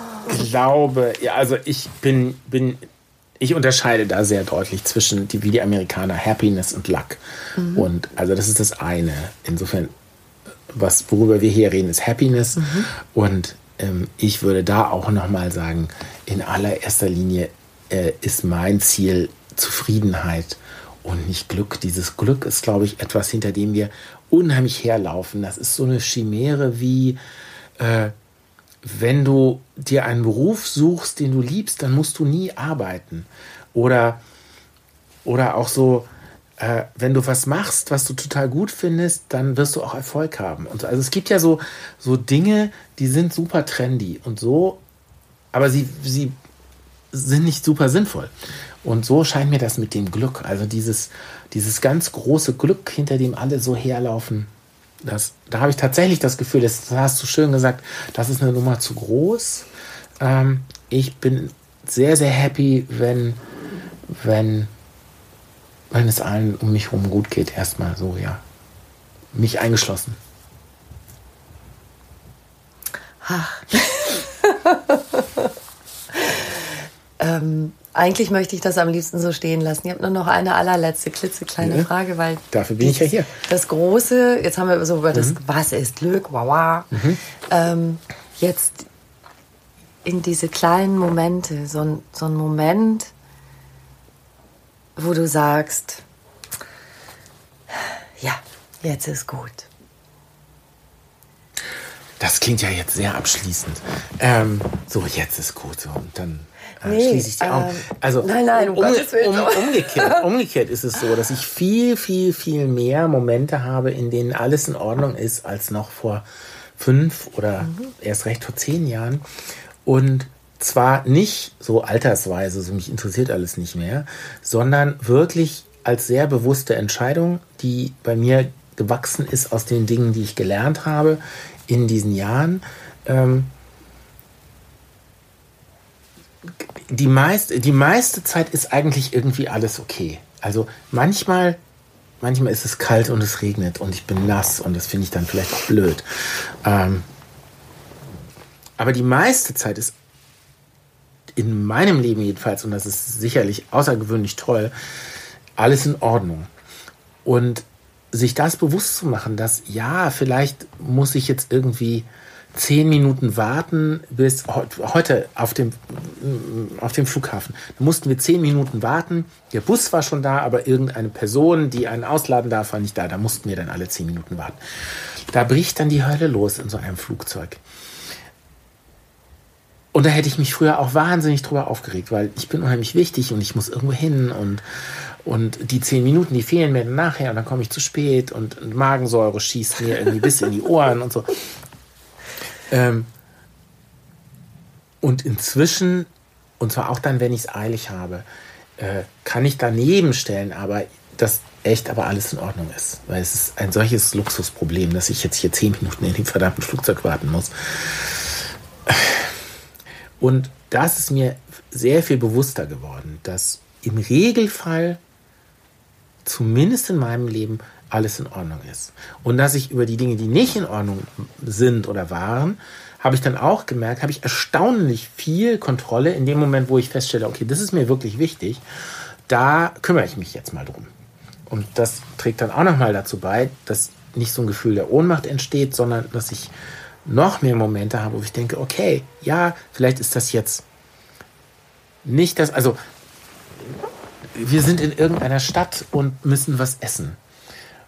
glaube, ja, also ich bin, bin, ich unterscheide da sehr deutlich zwischen, die, wie die Amerikaner, Happiness und Luck. Und also das ist das eine. Insofern, was, worüber wir hier reden, ist Happiness. Und ähm, ich würde da auch nochmal sagen, in allererster Linie äh, ist mein Ziel Zufriedenheit und nicht Glück. Dieses Glück ist, glaube ich, etwas, hinter dem wir unheimlich herlaufen. Das ist so eine Chimäre wie, äh, wenn du dir einen Beruf suchst, den du liebst, dann musst du nie arbeiten. Oder, oder auch so, äh, wenn du was machst, was du total gut findest, dann wirst du auch Erfolg haben. Und so. Also es gibt ja so, so Dinge, die sind super trendy und so, aber sie, sie sind nicht super sinnvoll. Und so scheint mir das mit dem Glück, also dieses, dieses ganz große Glück, hinter dem alle so herlaufen, das, da habe ich tatsächlich das Gefühl, das, das hast du schön gesagt, das ist eine Nummer zu groß. Ähm, ich bin sehr, sehr happy, wenn, wenn, wenn es allen um mich herum gut geht, erstmal so, ja. Mich eingeschlossen. Ähm, eigentlich möchte ich das am liebsten so stehen lassen. Ich habe nur noch eine allerletzte klitzekleine Ja. Frage, weil Dafür bin ich ja hier. das Große, jetzt haben wir so über das, was ist Glück, wow, wow. Ähm, jetzt in diese kleinen Momente, so ein, so ein Moment, wo du sagst, ja, jetzt ist gut. Das klingt ja jetzt sehr abschließend. Ähm, so, jetzt ist gut. So, und dann Nee, schließe ich die Augen. ähm, Also, nein, nein, um um, um, umgekehrt, umgekehrt ist es so, dass ich viel, viel, viel mehr Momente habe, in denen alles in Ordnung ist, als noch vor fünf oder Mhm. erst recht vor zehn Jahren. Und zwar nicht so altersweise, so mich interessiert alles nicht mehr, sondern wirklich als sehr bewusste Entscheidung, die bei mir gewachsen ist aus den Dingen, die ich gelernt habe in diesen Jahren. Ähm, die, meist, die meiste Zeit ist eigentlich irgendwie alles okay. Also manchmal, manchmal ist es kalt und es regnet und ich bin nass und das finde ich dann vielleicht auch blöd. Ähm, aber die meiste Zeit ist in meinem Leben jedenfalls, und das ist sicherlich außergewöhnlich toll, alles in Ordnung. Und sich das bewusst zu machen, dass ja, vielleicht muss ich jetzt irgendwie zehn Minuten warten bis heut- heute auf dem, auf dem Flughafen. Da mussten wir zehn Minuten warten. Der Bus war schon da, aber irgendeine Person, die einen ausladen darf, war nicht da. Da mussten wir dann alle zehn Minuten warten. Da bricht dann die Hölle los in so einem Flugzeug. Und da hätte ich mich früher auch wahnsinnig drüber aufgeregt, weil ich bin unheimlich wichtig und ich muss irgendwo hin und, und die zehn Minuten, die fehlen mir dann nachher und dann komme ich zu spät und, und Magensäure schießt mir irgendwie bis in die Ohren und so. Ähm, und inzwischen, und zwar auch dann, wenn ich es eilig habe, äh, kann ich daneben stellen, aber das echt aber alles in Ordnung ist. Weil es ist ein solches Luxusproblem, dass ich jetzt hier zehn Minuten in dem verdammten Flugzeug warten muss. Und das ist mir sehr viel bewusster geworden, dass im Regelfall, zumindest in meinem Leben, alles in Ordnung ist. Und dass ich über die Dinge, die nicht in Ordnung sind oder waren, habe ich dann auch gemerkt, habe ich erstaunlich viel Kontrolle in dem Moment, wo ich feststelle, okay, das ist mir wirklich wichtig, da kümmere ich mich jetzt mal drum. Und das trägt dann auch nochmal dazu bei, dass nicht so ein Gefühl der Ohnmacht entsteht, sondern dass ich noch mehr Momente habe, wo ich denke, okay, ja, vielleicht ist das jetzt nicht das, also wir sind in irgendeiner Stadt und müssen was essen.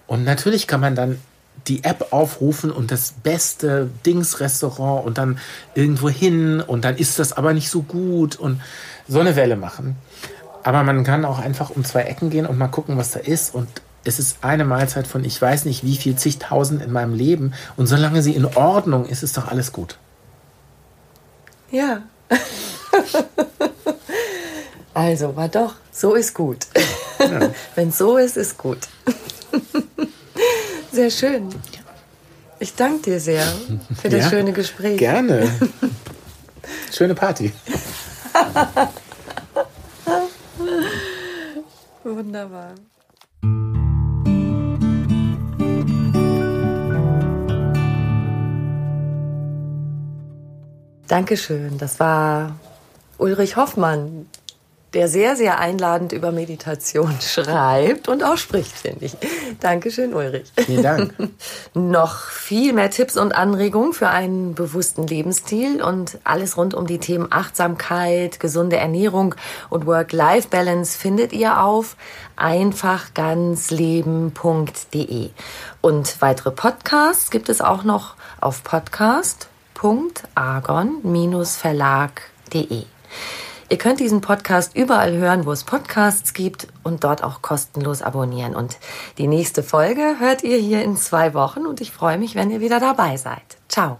Und natürlich kann man dann die App aufrufen und das beste Dings-Restaurant und dann irgendwo hin und dann ist das aber nicht so gut und so eine Welle machen. Aber man kann auch einfach um zwei Ecken gehen und mal gucken, was da ist. Und es ist eine Mahlzeit von ich weiß nicht wie viel zigtausend in meinem Leben. Und solange sie in Ordnung ist, ist doch alles gut. Ja. also, war doch, so ist gut. Wenn so ist, ist gut. Sehr schön. Ich danke dir sehr für das Ja, schöne Gespräch. Gerne. Schöne Party. Wunderbar. Dankeschön. Das war Ulrich Hoffmann, der sehr, sehr einladend über Meditation schreibt und auch spricht, finde ich. Dankeschön, Ulrich. Vielen Dank. Noch viel mehr Tipps und Anregungen für einen bewussten Lebensstil und alles rund um die Themen Achtsamkeit, gesunde Ernährung und Work-Life-Balance findet ihr auf einfachganzleben.de. Und weitere Podcasts gibt es auch noch auf podcast.argon-verlag.de. Ihr könnt diesen Podcast überall hören, wo es Podcasts gibt und dort auch kostenlos abonnieren. Und die nächste Folge hört ihr hier in zwei Wochen und ich freue mich, wenn ihr wieder dabei seid. Ciao.